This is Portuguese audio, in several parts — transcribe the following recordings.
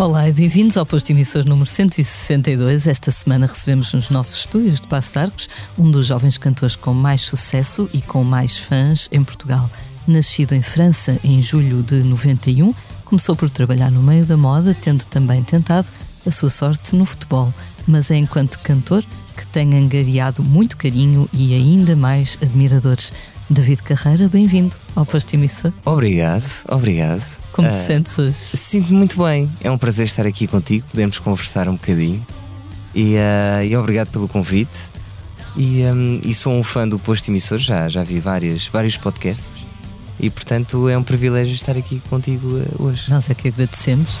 Olá e bem-vindos ao posto emissor número 162. Esta semana recebemos nos nossos estúdios de Passo de Arcos um dos jovens cantores com mais sucesso e com mais fãs em Portugal. Nascido em França em julho de 91, começou por trabalhar no meio da moda, tendo também tentado a sua sorte no futebol. Mas é enquanto cantor que tem angariado muito carinho e ainda mais admiradores. David Carreira, bem-vindo ao Posto Emissor. Obrigado, obrigado. Como te uh, sentes hoje? Sinto-me muito bem. É um prazer estar aqui contigo, podemos conversar um bocadinho. E, uh, e obrigado pelo convite. E, um, e, sou um fã do Posto Emissor, já, já vi várias, vários podcasts. E portanto é um privilégio estar aqui contigo uh, hoje. Nós é que agradecemos.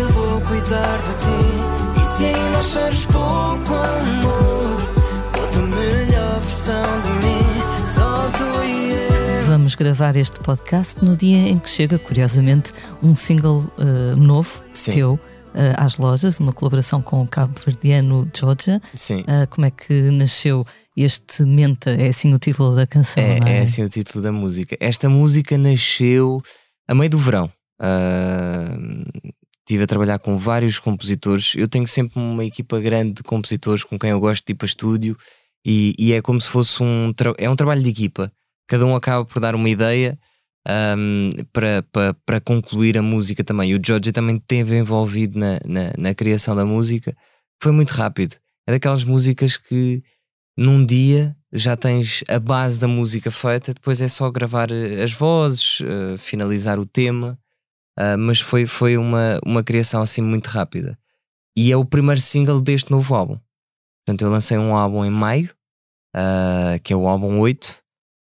cuidar de ti. E se ainda achares pouco amor, toda melhor versão de mim, só tu e eu. Vamos gravar este podcast no dia em que chega, curiosamente, um single uh, novo Sim. teu. Uh, às lojas, uma colaboração com o cabo-verdiano Georgia. Sim. Uh, como é que nasceu este Menta? É assim o título da canção? É, é? é assim o título da música. Esta música nasceu a meio do verão. Uh, estive a trabalhar com vários compositores. Eu tenho sempre uma equipa grande de compositores com quem eu gosto de ir para estúdio e, e é como se fosse um, é um trabalho de equipa. Cada um acaba por dar uma ideia um, para, para, para concluir a música também. E o George também esteve envolvido na, na, na criação da música. Foi muito rápido. É daquelas músicas que num dia já tens a base da música feita, depois é só gravar as vozes, uh, finalizar o tema Uh, mas foi, foi uma, uma criação assim muito rápida. E é o primeiro single deste novo álbum. Portanto, eu lancei um álbum em maio, uh, que é o álbum 8,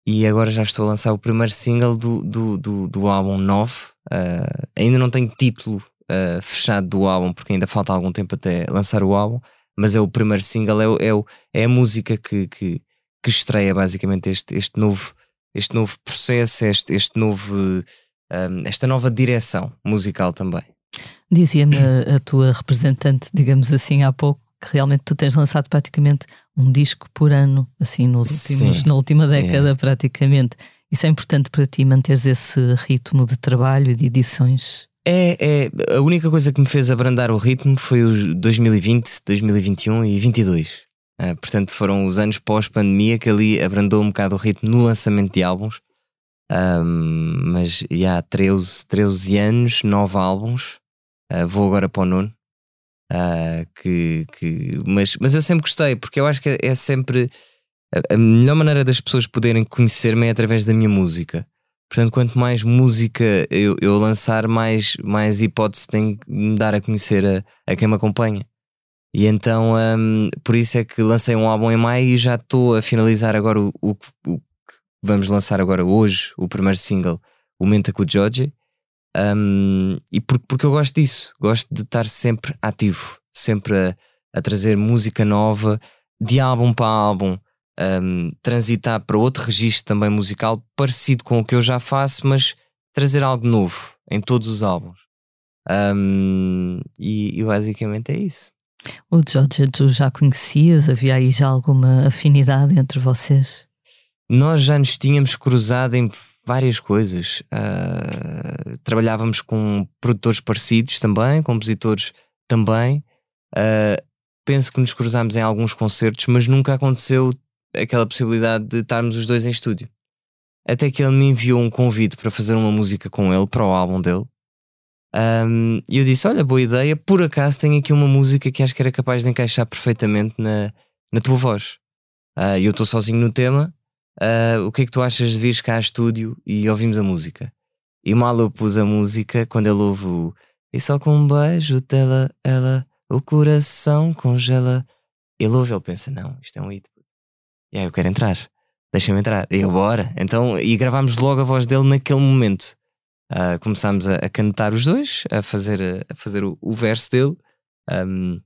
e agora já estou a lançar o primeiro single do, do, do, do álbum 9. Uh, ainda não tenho título fechado do álbum, porque ainda falta algum tempo até lançar o álbum, mas é o primeiro single, é, o, é, o, é a música que, que, que estreia basicamente este, este, novo, este novo processo, este, este novo um, esta nova direção musical também. Dizia-me a, a tua representante, digamos assim, há pouco, que realmente tu tens lançado praticamente um disco por ano, assim, nos últimos, na última década, é. praticamente. Isso é importante para ti, manteres esse ritmo de trabalho e de edições? É, é, a única coisa que me fez abrandar o ritmo foi os 2020, 2021 e 22. Uh, ah, portanto, foram os anos pós-pandemia que ali abrandou um bocado o ritmo no lançamento de álbuns. Um, mas já há 13, 13 anos, 9 álbuns. Uh, vou agora para o nono. Uh, que, que, mas, mas eu sempre gostei, porque eu acho que é, sempre a, a melhor maneira das pessoas poderem conhecer-me é através da minha música. Portanto, quanto mais música eu, eu lançar, mais, mais hipótese tem de me dar a conhecer a, a quem me acompanha. E então, um, por isso é que lancei um álbum em maio e já estou a finalizar agora o, o, o vamos lançar agora hoje o primeiro single, o Menta com o George. Um, e porque, porque eu gosto disso, gosto de estar sempre ativo, sempre a, a trazer música nova, de álbum para álbum, um, transitar para outro registro também musical, parecido com o que eu já faço, mas trazer algo novo em todos os álbuns. Um, e, e, basicamente é isso. O George tu já conhecias? Havia aí já alguma afinidade entre vocês? Nós já nos tínhamos cruzado em várias coisas. Uh, trabalhávamos com produtores parecidos também, compositores também. Uh, penso que nos cruzámos em alguns concertos, mas nunca aconteceu aquela possibilidade de estarmos os dois em estúdio. Até que ele me enviou um convite para fazer uma música com ele, para o álbum dele. Um, e eu disse: Olha, boa ideia, por acaso tenho aqui uma música que acho que era capaz de encaixar perfeitamente na, na tua voz. Uh, eu estou sozinho no tema, uh, o que é que tu achas de vir cá a estúdio e ouvimos a música? E mal eu pus a música, quando ele ouve o E só com um beijo dela, ela, o coração congela. Ele ouve, ele pensa, não, isto é um hit. E aí eu quero entrar, deixa-me entrar. E eu, bora. Então, e gravámos logo a voz dele naquele momento. Uh, começámos a, a, cantar os dois, a fazer, a fazer o, o verso dele, um,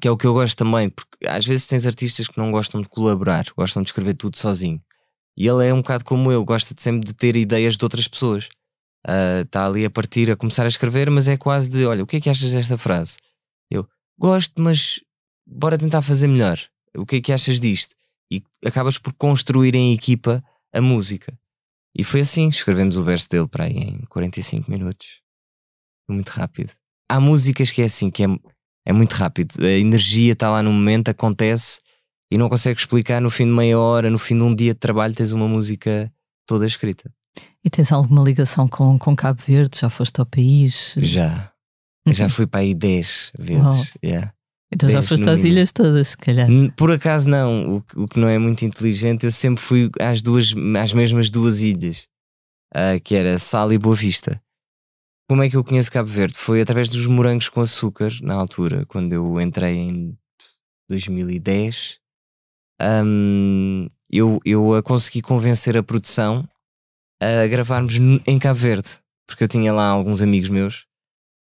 que é o que eu gosto também, porque às vezes tens artistas que não gostam de colaborar, gostam de escrever tudo sozinho. E ele é um bocado como eu, gosta de sempre de ter ideias de outras pessoas. Está uh, ali a partir, a começar a escrever, mas é quase de: olha, o que é que achas desta frase? Eu gosto, mas bora tentar fazer melhor. O que é que achas disto? E acabas por construir em equipa a música. E foi assim, escrevemos o verso dele para aí em 45 minutos. Muito rápido. Há músicas que é assim, que é, é muito rápido. A energia está lá no momento, acontece e não consegues explicar no fim de meia hora, no fim de um dia de trabalho, tens uma música toda escrita. E tens alguma ligação com, com Cabo Verde? Já foste ao país? Já. Já fui para aí 10 vezes. Yeah. Então já foste às ilhas todas, se calhar. Por acaso não, o, o, que não é muito inteligente, eu sempre fui às duas, às mesmas duas ilhas, uh, que era Sal e Boa Vista. Como é que eu conheço Cabo Verde? Foi através dos morangos com açúcar, na altura, quando eu entrei em 2010. Um, eu, eu consegui convencer a produção a gravarmos em Cabo Verde, porque eu tinha lá alguns amigos meus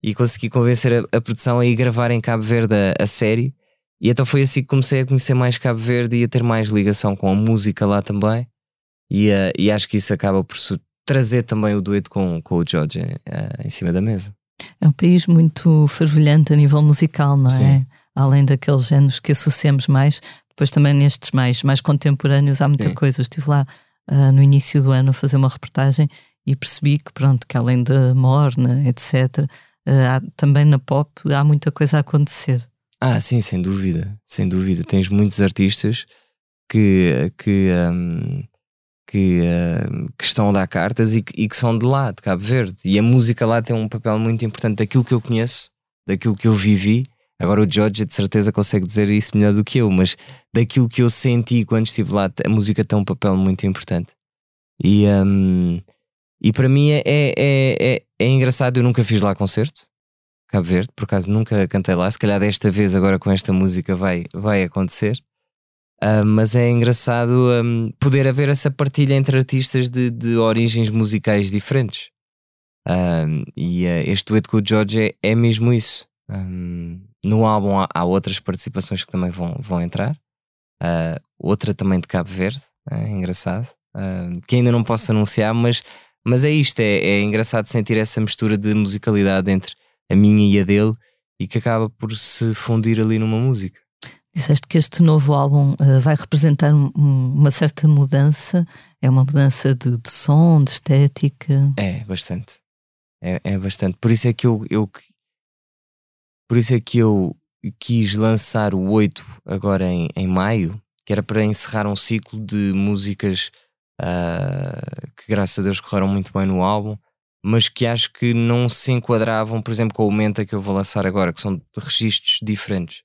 e consegui convencer a, a, produção a ir gravar em Cabo Verde a, a, série. E então foi assim que comecei a conhecer mais Cabo Verde e a ter mais ligação com a música lá também. E, uh, e acho que isso acaba por trazer também o dueto com, com o George uh, em cima da mesa. É um país muito fervilhante a nível musical, não é? Sim. Além daqueles géneros que associamos mais, depois também nestes mais, mais contemporâneos há muita Sim. coisa. Eu estive lá uh, no início do ano a fazer uma reportagem e percebi que, pronto, que além da morna, etc., uh, há, também na pop há muita coisa a acontecer. Ah, sim, sem dúvida, sem dúvida. Tens muitos artistas que, que, um, que, uh, que, estão a dar cartas e que, e que, são de lá, de Cabo Verde. E a música lá tem um papel muito importante daquilo que eu conheço, daquilo que eu vivi. Agora o George de certeza consegue dizer isso melhor do que eu, mas daquilo que eu senti quando estive lá, a música tem um papel muito importante. E, um, e para mim é, é, é, é, engraçado, eu nunca fiz lá concerto, Cabo Verde, por acaso nunca cantei lá. Se calhar desta vez, agora com esta música, vai, vai acontecer. Uh, mas é engraçado um, poder haver essa partilha entre artistas de, de origens musicais diferentes. Uh, e uh, este dueto com o George é, é mesmo isso. Um, no álbum há, há, outras participações que também vão, vão entrar. outra também de Cabo Verde, é engraçado. que ainda não posso anunciar, mas mas é isto, é, é engraçado sentir essa mistura de musicalidade entre a minha e a dele e que acaba por se fundir ali numa música. Disseste que este novo álbum uh, vai representar um, uma certa mudança, é uma mudança de, de, som, de estética. É, bastante. É, é bastante. Por isso é que eu, eu por isso é que eu quis lançar o 8 agora em, em maio, que era para encerrar um ciclo de músicas uh, que graças a Deus correram muito bem no álbum, mas que acho que não se enquadravam, por exemplo, com o Menta que eu vou lançar agora, que são registros diferentes.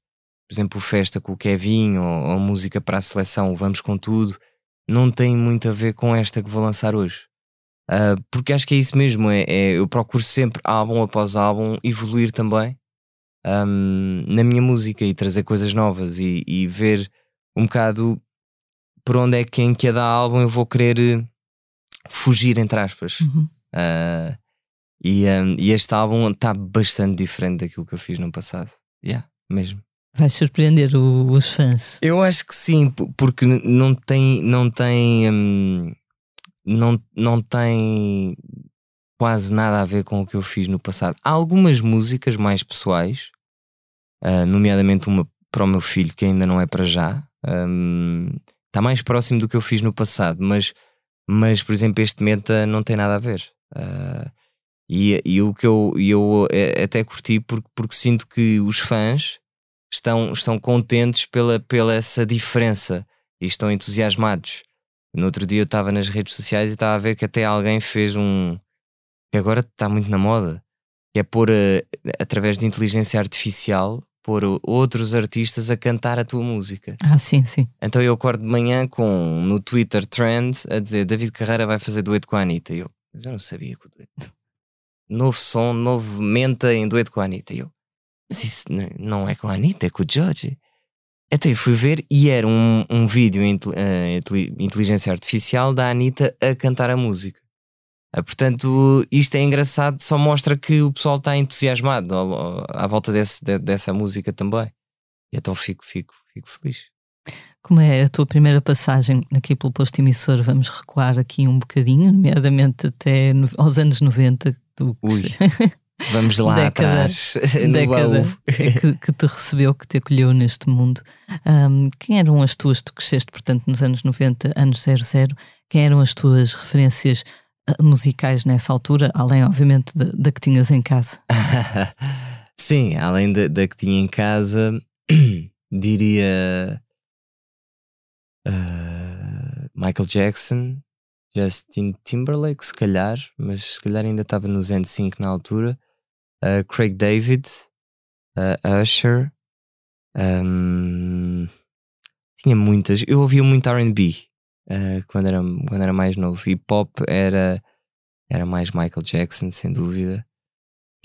Por exemplo, o Festa com o Kevin ou, ou Música para a Seleção, Vamos com Tudo, não tem muito a ver com esta que vou lançar hoje. Uh, porque acho que é isso mesmo, é, é, eu procuro sempre, álbum após álbum, evoluir também um, na minha música e trazer coisas novas e, e ver um bocado por onde é que em cada álbum eu vou querer eh, fugir, entre aspas. Uhum. Uh, e, um, e, este álbum está bastante diferente daquilo que eu fiz no passado. Yeah, mesmo. Vai surpreender o, os fãs? Eu acho que sim, porque não tem, não tem, não, não tem quase nada a ver com o que eu fiz no passado. Há algumas músicas mais pessoais, uh, nomeadamente uma para o meu filho que ainda não é para já. Um, está mais próximo do que eu fiz no passado, mas, mas por exemplo, este meta não tem nada a ver. Uh, e, e o que eu, eu até curti porque, porque sinto que os fãs estão, estão contentes pela, pela essa diferença e estão entusiasmados. No outro dia eu estava nas redes sociais e estava a ver que até alguém fez um que agora está muito na moda, que é pôr uh, através de inteligência artificial pôr outros artistas a cantar a tua música. Ah, sim, sim. Então eu acordo de manhã com no Twitter trend a dizer David Carreira vai fazer dueto com a Anitta. E eu, mas eu não sabia que o dueto. Novo som, novo menta em dueto com a Anitta. E eu, mas isso não é com a Anitta, é com o George. Então eu fui ver e era um, um vídeo em uh, inteligência artificial da Anitta a cantar a música. Uh, portanto, isto é engraçado, só mostra que o pessoal está entusiasmado à volta desse, de, dessa música também. E então fico, fico, fico feliz. Como é a tua primeira passagem aqui pelo posto emissor? Vamos recuar aqui um bocadinho, nomeadamente até no, aos anos 90. Do Ui, vamos lá década, atrás. década que, que, te recebeu, que te acolheu neste mundo. Um, quem eram as tuas, tu cresceste, portanto, nos anos 90, anos 00, quem eram as tuas referências ah, musicais nessa altura, além, obviamente, da, que tinhas em casa? Sim, além da, que tinha em casa, diria uh, Michael Jackson, Justin Timberlake, se calhar, mas se calhar ainda estava no Zen 5 na altura, uh, Craig David, uh, Usher, um, tinha muitas. Eu ouvia muito RB quando, era, quando era mais novo, e pop era, era mais Michael Jackson, sem dúvida.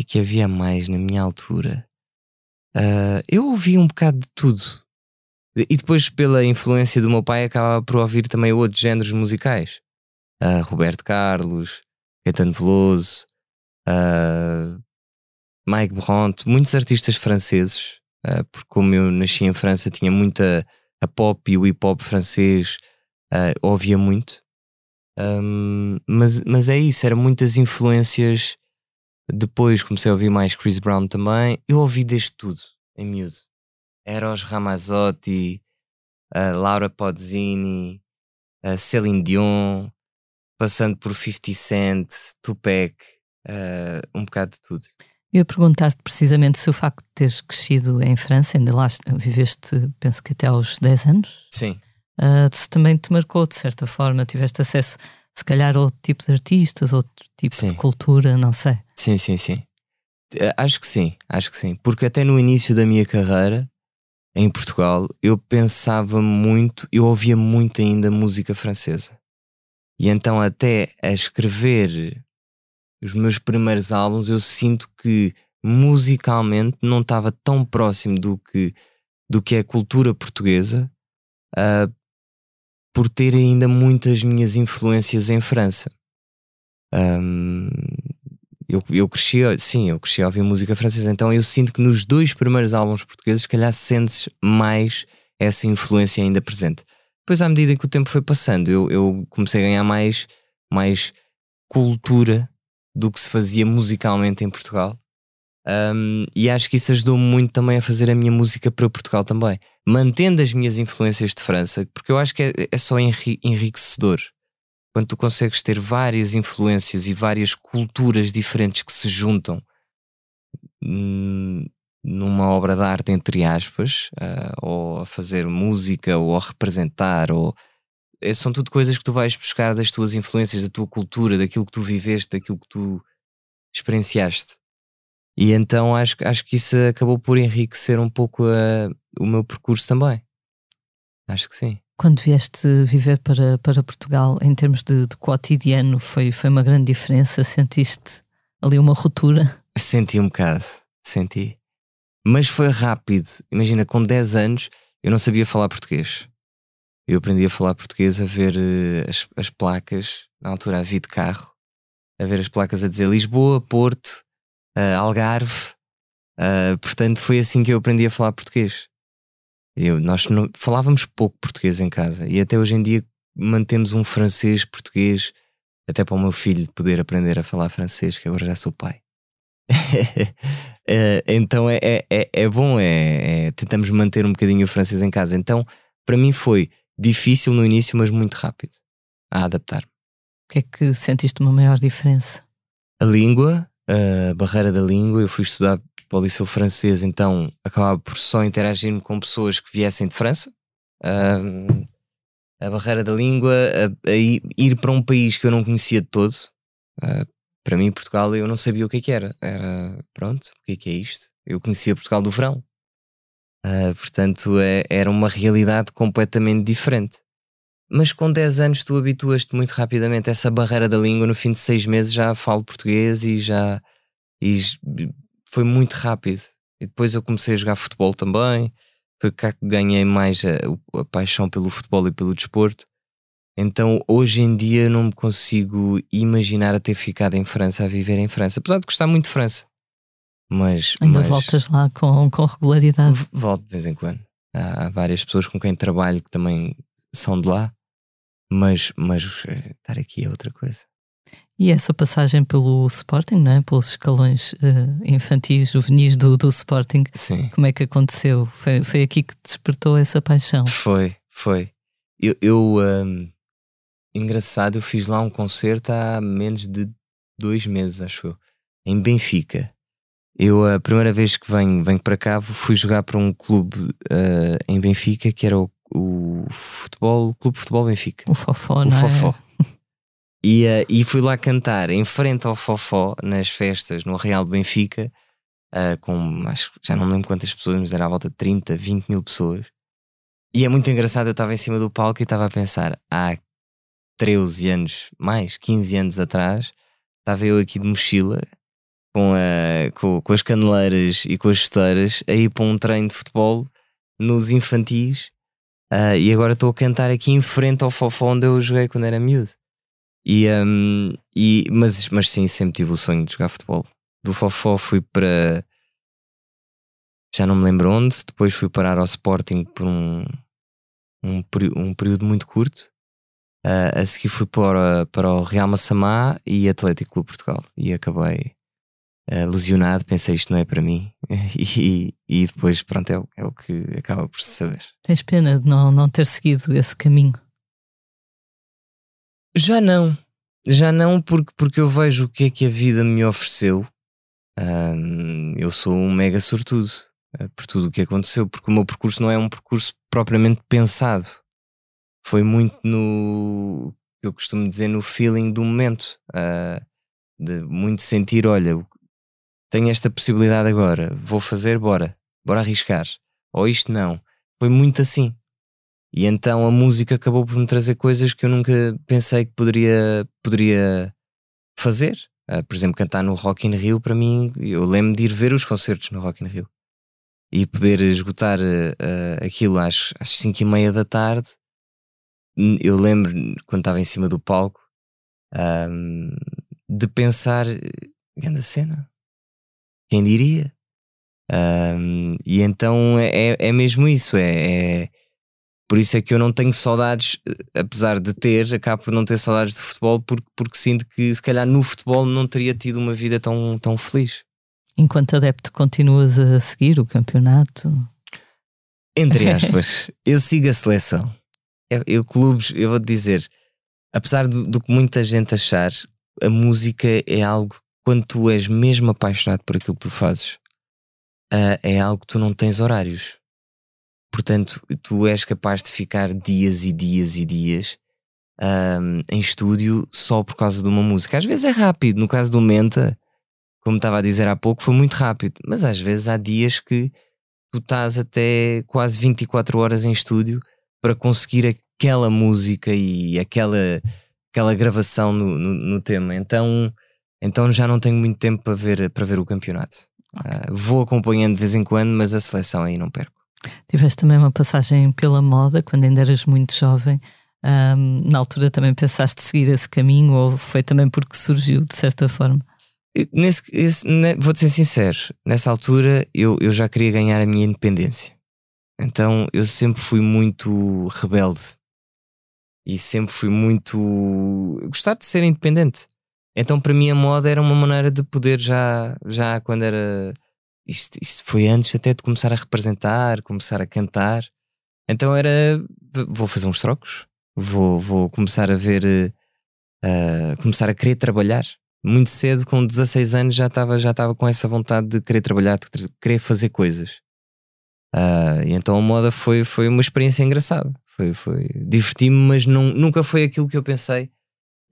E que havia mais na minha altura. eu ouvia um bocado de tudo e depois, pela influência do meu pai, acabava por ouvir também outros géneros musicais. Uh, Roberto Carlos, Caetano Veloso, uh, Mike Bront, muitos artistas franceses, uh, porque como eu nasci em França, tinha muita a pop e o hip hop francês, ouvia muito. Um, mas, mas é isso, eram muitas influências. Depois comecei a ouvir mais Chris Brown também. Eu ouvi desde tudo, em miúdo. Eros Ramazzotti, uh, Laura Pozzini, uh, Celine Dion, passando por 50 Cent, Tupac, uh, um bocado de tudo. Eu ia perguntar-te precisamente se o facto de teres crescido em França, ainda lá viveste, penso que até aos 10 anos. Sim. Uh, também te marcou de certa forma, tiveste acesso, se calhar, a outro tipo de artistas, outro tipo sim. de cultura, não sei. Sim, sim, sim. Acho que sim, acho que sim. Porque até no início da minha carreira, em Portugal, eu pensava muito, eu ouvia muito ainda música francesa. E então, até a escrever os meus primeiros álbuns, eu sinto que musicalmente não estava tão próximo do que, do que é a cultura portuguesa, uh, por ter ainda muitas minhas influências em França. Um, eu, eu cresci, sim, eu cresci a ouvir música francesa, então eu sinto que nos dois primeiros álbuns portugueses, se calhar sentes mais essa influência ainda presente. Depois, à medida que o tempo foi passando, eu, eu comecei a ganhar mais, mais cultura do que se fazia musicalmente em Portugal. Um, e acho que isso ajudou-me muito também a fazer a minha música para Portugal também, mantendo as minhas influências de França, porque eu acho que é, é só enriquecedor quando tu consegues ter várias influências e várias culturas diferentes que se juntam hum, numa obra de arte, entre aspas, uh, ou a fazer música, ou a representar, ou é, são tudo coisas que tu vais buscar das tuas influências, da tua cultura, daquilo que tu viveste, daquilo que tu experienciaste. E então acho, acho que isso acabou por enriquecer um pouco a, o meu percurso também. Acho que sim. Quando vieste viver para, para Portugal, em termos de, de cotidiano, foi, foi uma grande diferença? Sentiste ali uma ruptura? Senti um bocado, senti. Mas foi rápido. Imagina, com 10 anos eu não sabia falar português. Eu aprendi a falar português a ver uh, as, as placas, na altura havia de carro, a ver as placas a dizer Lisboa, Porto, uh, Algarve. Uh, portanto, foi assim que eu aprendi a falar português. Eu, nós não, falávamos pouco português em casa e até hoje em dia mantemos um francês português até para o meu filho poder aprender a falar francês, que agora já sou pai. é, então é, é, é, é bom, é, é, tentamos manter um bocadinho o francês em casa. Então, para mim foi difícil no início, mas muito rápido a adaptar. O que é que sentiste uma maior diferença? A língua, a barreira da língua. Eu fui estudar para o liceu francês, então acabava por só interagir com pessoas que viessem de França. Um, a barreira da língua, a, a ir para um país que eu não conhecia de todo. Uh, para mim, Portugal, eu não sabia o que, é que era. Era, pronto, o que é que é isto? Eu conhecia Portugal do verão. Uh, portanto, é, era uma realidade completamente diferente. Mas com 10 anos tu habituas-te muito rapidamente a essa barreira da língua. No fim de 6 meses já falo português e já e foi muito rápido. E depois eu comecei a jogar futebol também. Foi cá que ganhei mais a, a paixão pelo futebol e pelo desporto. Então hoje em dia não me consigo imaginar a ter ficado em França, a viver em França, apesar de gostar muito de França. Mas, Ainda mas voltas lá com, com regularidade. volto de vez em quando. Há, há várias pessoas com quem trabalho que também são de lá, mas, mas eh, estar aqui é outra coisa. E essa passagem pelo Sporting, não é? pelos escalões uh, infantis, juvenis do, do Sporting, Sim. como é que aconteceu? Foi, foi aqui que despertou essa paixão? Foi, foi. Eu, eu hum, engraçado, eu fiz lá um concerto há menos de dois meses, acho eu, em Benfica. Eu, a primeira vez que venho, venho para cá, fui jogar para um clube uh, em Benfica que era o, o futebol, o Clube Futebol Benfica. O Fofó, o não Fofó. é? E, uh, e fui lá cantar em frente ao Fofó, nas festas, no Real Benfica, uh, com acho, já não me lembro quantas pessoas, mas era à volta de 30, 20 mil pessoas. E é muito engraçado, eu estava em cima do palco e estava a pensar, há 13 anos, mais 15 anos atrás, estava eu aqui de mochila, com, a, com, com as caneleiras e com as chuteiras, a ir para um treino de futebol nos infantis, uh, e agora estou a cantar aqui em frente ao Fofó onde eu joguei quando era miúdo. E, um, e, mas, mas sim, sempre tive o sonho de jogar futebol. Do Fofó fui para. Já não me lembro onde. Depois fui parar ao Sporting por um, um, um período muito curto. Uh, a seguir fui para, para o Real Massamá e Atlético Clube Portugal. E acabei uh, lesionado. Pensei, isto não é para mim. e, e depois, pronto, é, o- é o que acaba por se saber. Tens pena de não, não ter seguido esse caminho. Já não. Já não, porque, porque eu vejo o que é que a vida me ofereceu. Eu sou um mega sortudo eh, por tudo o que aconteceu, porque o meu percurso não é um percurso propriamente pensado. Foi muito no. Eu costumo dizer no feeling do momento. ah, de muito sentir: olha, tenho esta possibilidade agora, vou fazer, bora, bora arriscar. Ou isto não. Foi muito assim. E então a música acabou por me trazer coisas que eu nunca pensei que poderia, poderia fazer. Ah, por exemplo, cantar no Rock in Rio, para mim, eu lembro de ir ver os concertos no Rock in Rio e poder esgotar ah, ah, aquilo às, às 5 e meia da tarde. Eu lembro, quando estava em cima do palco, ahm, de pensar: grande cena, quem diria? Ahm, e então é, é mesmo isso, é- é por isso é que eu não tenho saudades, eh, apesar de ter, acabo por não ter saudades de futebol, porque, porque sinto que se calhar no futebol não teria tido uma vida tão, tão feliz. Enquanto adepto, continuas a seguir o campeonato. Entre aspas, eu sigo a seleção. Eu, eu clubes, eu vou te dizer, apesar do, do que muita gente achar, a música é algo, quando tu és mesmo apaixonado por aquilo que tu fazes, ah, é algo que tu não tens horários. Portanto, tu és capaz de ficar dias e dias e dias ahm, em estúdio só por causa de uma música. Às vezes é rápido, no caso do Menta, como estava a dizer há pouco, foi muito rápido, mas às vezes há dias que tu estás até quase 24 horas em estúdio para conseguir aquela música e aquela, aquela gravação no, no, no tema. Então, então já não tenho muito tempo para ver, para ver o campeonato. Ah, vou acompanhando de vez em quando, mas a seleção aí não perco. Tiveste também uma passagem pela moda quando ainda eras muito jovem. Ahm, na altura também pensaste seguir esse caminho ou foi também porque surgiu de certa forma? Nesse, esse- ne- Vou-te ser sincero, nessa altura eu, eu já queria ganhar a minha independência. Então eu sempre fui muito rebelde e sempre fui muito. gostar de ser independente. Então para mim a moda era uma maneira de poder já, já quando era. Isto, isto foi antes até de começar a representar, começar a cantar. Então era. Vou fazer uns trocos, vou, vou começar a ver. eh, começar a querer trabalhar muito cedo, com 16 anos, já estava já com essa vontade de querer trabalhar, de querer- fazer coisas. Ah, e então a moda foi, foi uma experiência engraçada. Foi, foi, Diverti-me, mas não, nunca foi aquilo que eu pensei.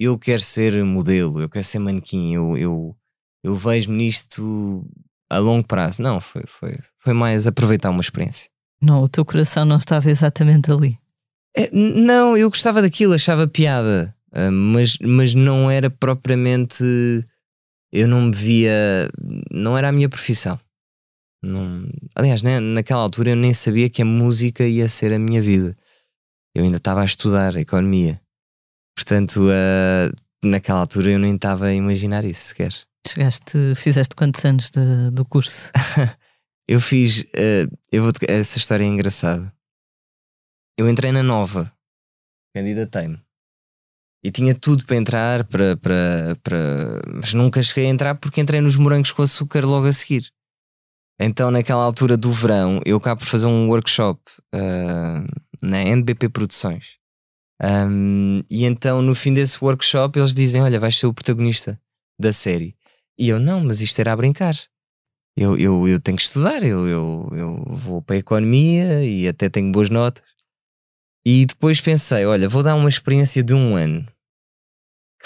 Eu quero ser modelo, eu quero ser manequim, eu, eu, eu vejo-me nisto a longo prazo. Não, foi, foi, foi mais aproveitar uma experiência. Não, o teu coração não estava exatamente ali. É, não, eu gostava daquilo, achava piada, ah, mas, mas não era propriamente. Eu não me via. Não era a minha profissão. Não, aliás, né, naquela altura eu nem sabia que a música ia ser a minha vida. Eu ainda estava a estudar economia. Portanto, uh, naquela altura eu nem estava a imaginar isso sequer. Chegaste, fizeste quantos anos de, do curso? eu fiz, uh, eu vou, essa história é engraçada. Eu entrei na nova, candidatei-me. E tinha tudo para entrar, para, para, para... mas nunca cheguei a entrar porque entrei nos morangos com açúcar logo a seguir. Então, naquela altura do verão, eu acabo por fazer um workshop uh, na NBP Produções. Um, e então, no fim desse workshop, eles dizem: Olha, vais ser o protagonista da série. E eu, não, mas isto era a brincar. Eu, eu, eu tenho que estudar, eu, eu, eu vou para a economia e até tenho boas notas. E depois pensei: olha, vou dar uma experiência de um ano.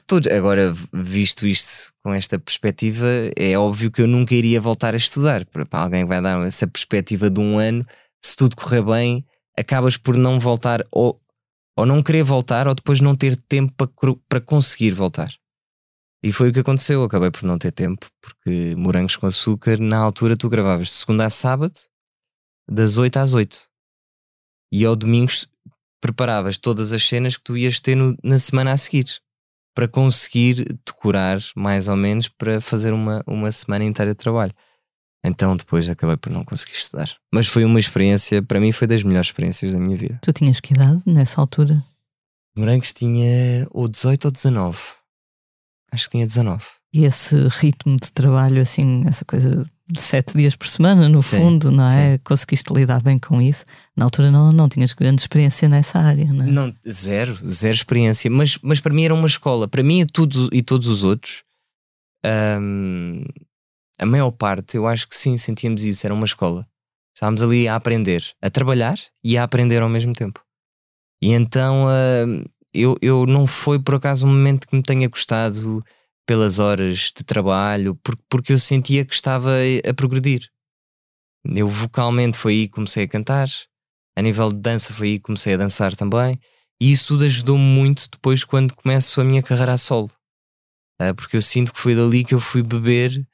Que agora, visto isto com esta perspectiva, é óbvio que eu nunca iria voltar a estudar. Para alguém que vai dar essa perspectiva de um ano, se tudo correr bem, acabas por não voltar ou, ou não querer voltar ou depois não ter tempo para, para conseguir voltar. E foi o que aconteceu. Eu acabei por não ter tempo, porque Morangos com Açúcar, na altura, tu gravavas de segunda a sábado, das 8 às 8. E ao domingo preparavas todas as cenas que tu ias ter no, na semana a seguir para conseguir decorar mais ou menos para fazer uma, uma semana inteira de trabalho. Então depois acabei por não conseguir estudar. Mas foi uma experiência, para mim foi das melhores experiências da minha vida. Tu tinhas que idade nessa altura? Morangos tinha ou 18 ou 19. Acho que tinha 19. E esse ritmo de trabalho, assim, essa coisa sete dias por semana, no sim, fundo, não é? Sim. Conseguiste lidar bem com isso. Na altura não, não tinhas grande experiência nessa área, não é? Não, zero, zero experiência. Mas, mas para mim era uma escola. Para mim e, tudo, e todos os outros, hum, a maior parte, eu acho que sim, sentíamos isso. Era uma escola. Estávamos ali a aprender, a trabalhar e a aprender ao mesmo tempo. E então hum, eu, eu não foi por acaso um momento que me tenha gostado pelas horas de trabalho, porque, porque eu sentia que estava a progredir. Eu vocalmente foi aí que comecei a cantar, a nível de dança foi aí que comecei a dançar também, e isso tudo ajudou-me muito depois quando começo a minha carreira a solo. Uh, porque eu sinto que foi dali que eu fui beber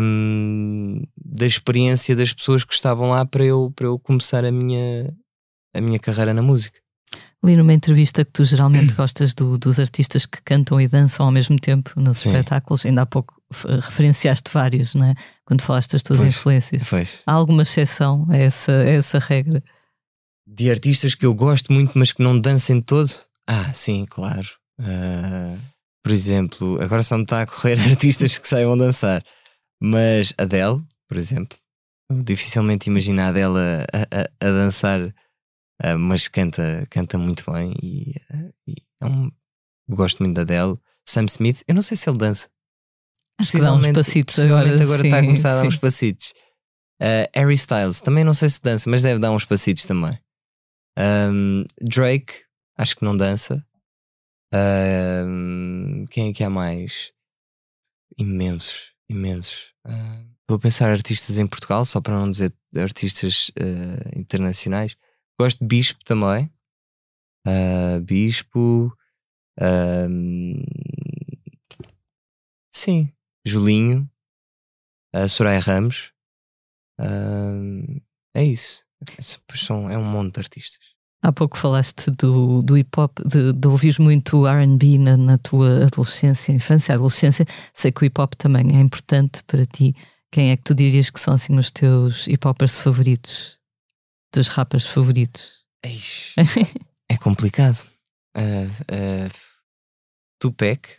um, da experiência das pessoas que estavam lá para eu, para eu começar a minha, a minha carreira na música. Li numa entrevista que tu geralmente gostas do, dos artistas que cantam e dançam ao mesmo tempo nos Sim. espetáculos. Ainda há pouco referenciaste vários, não é? Quando falaste das tuas pois, influências. Pois. Há alguma exceção a essa, a essa regra? De artistas que eu gosto muito, mas que não dancem todo? Ah, sim, claro. Uh, por exemplo, agora só me está a correr artistas que saiam dançar. Mas Adele, por exemplo, dificilmente imaginar a Adele a, a, a dançar Uh, mas canta, canta muito bem e, uh, e é um, gosto muito da Adele. Sam Smith, eu não sei se ele dança. Acho que dá uns passitos agora. agora sim, está a começar sim. a dar uns passitos. Uh, Harry Styles, também não sei se dança, mas deve dar uns passitos também. Um, Drake, acho que não dança. Um, quem é que há mais? Imensos, imensos. Uh, vou pensar artistas em Portugal, só para não dizer artistas uh, internacionais. Gosto de Bispo também. Uh, Bispo. Sim. Julinho. Uh, Soraya Ramos. É isso. São, é um monte de artistas. Há pouco falaste do, do hip hop, de, de ouvires muito RB na, na tua adolescência, infância, adolescência. Sei que o hip hop também é importante para ti. Quem é que tu dirias que são assim os teus hip hopers favoritos? dos rappers favoritos? Eish, é complicado. Uh, uh, Tupac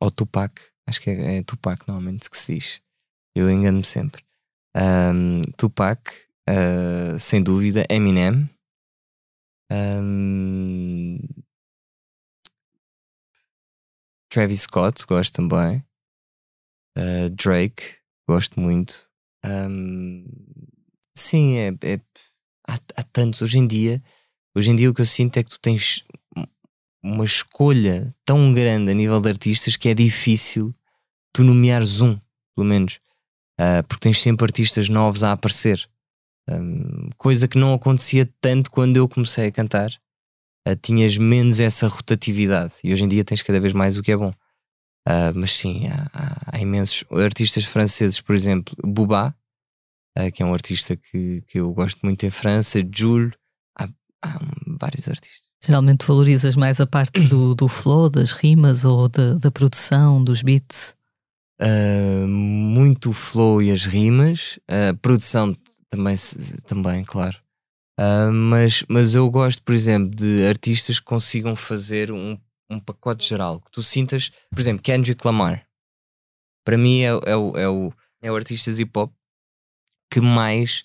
ou Tupac, acho que é, é, Tupac normalmente que se diz. Eu engano-me sempre. Um, Tupac, uh, sem dúvida, Eminem. Um, Travis Scott, gosto também. Uh, Drake, gosto muito. Um, Sim, é, é há, há, tantos. Hoje em dia, hoje em dia o que eu sinto é que tu tens uma escolha tão grande a nível de artistas que é difícil tu nomeares um, pelo menos. Uh, porque tens sempre artistas novos a aparecer. Um, coisa que não acontecia tanto quando eu comecei a cantar. Uh, tinhas menos essa rotatividade e hoje em dia tens cada vez mais o que é bom. Uh, mas sim, há, há, há, imensos artistas franceses, por exemplo, Booba, uh, que é um artista que, que eu gosto muito em França, Jules, há, há vários artistas. Geralmente valorizas mais a parte do, do flow, das rimas ou da, da produção, dos beats? Muito flow e as rimas, a produção também, também claro. Uh, mas, mas eu gosto, por exemplo, de artistas que consigam fazer um, um pacote geral, que tu sintas, por exemplo, Kendrick Lamar. Para mim é, é, o, é, o, é o artista de hip hop que mais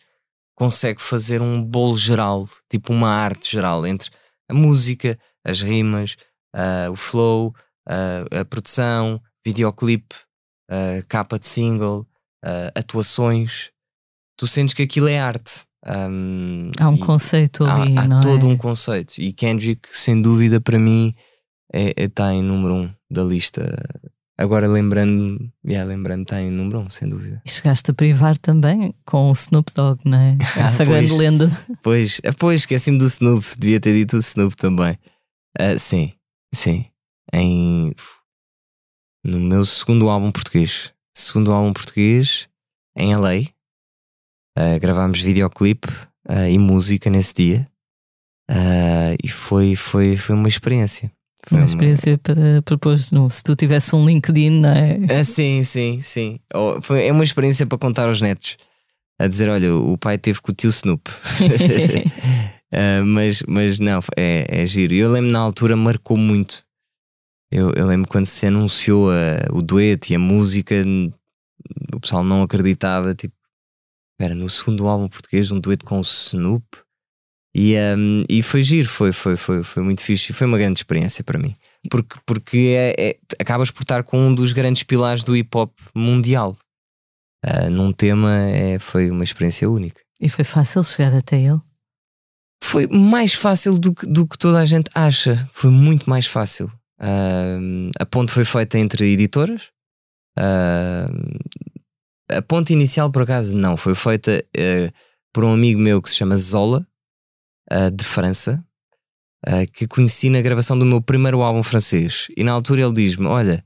consegue fazer um bolo geral, tipo uma arte geral entre a música, as rimas, uh, o flow, uh, a produção, videoclipe, capa de single, atuações. Tu sentes que aquilo é arte. Um, há um conceito ali. Há, há todo é? um conceito. E Kendrick, sem dúvida, para mim, está é, é, tá em número um da lista Agora lembrando, yeah, lembrando, está em número 1, um, sem dúvida. E chegaste a privar também com o Snoop Dogg, não é? Essa ah, grande lenda. Pois, ah, pois esqueci-me do Snoop, devia ter dito o Snoop também. Uh, sim, sim. Em, no meu segundo álbum português. Segundo álbum português, em LA. Uh, gravámos videoclipe uh, e música nesse dia. e foi, foi, foi uma experiência. Uma experiência para propor no Se tu tivesse um LinkedIn, não é? é sim, sim, sim. É uma experiência para contar aos netos. A dizer, olha, o pai teve com o tio Snoop. uh, mas, mas não, é, é giro. Eu lembro na altura marcou muito. Eu, eu lembro quando se anunciou a, o dueto e a música, o pessoal não acreditava. Tipo, era no segundo álbum português, um dueto com o Snoop. E, um, e foi giro, foi, foi, foi, foi muito fixe, foi uma grande experiência para mim. Porque, porque é, é, acabas por estar com um dos grandes pilares do hip hop mundial. Uh, num tema é, foi uma experiência única. E foi fácil chegar até ele? Foi mais fácil do que, do que toda a gente acha. Foi muito mais fácil. Uh, a ponte foi feita entre editoras. Uh, a ponte inicial, por acaso, não. Foi feita por um amigo meu que se chama Zola, uh, de França, uh, que conheci na gravação do meu primeiro álbum francês. E na altura ele diz-me: Olha,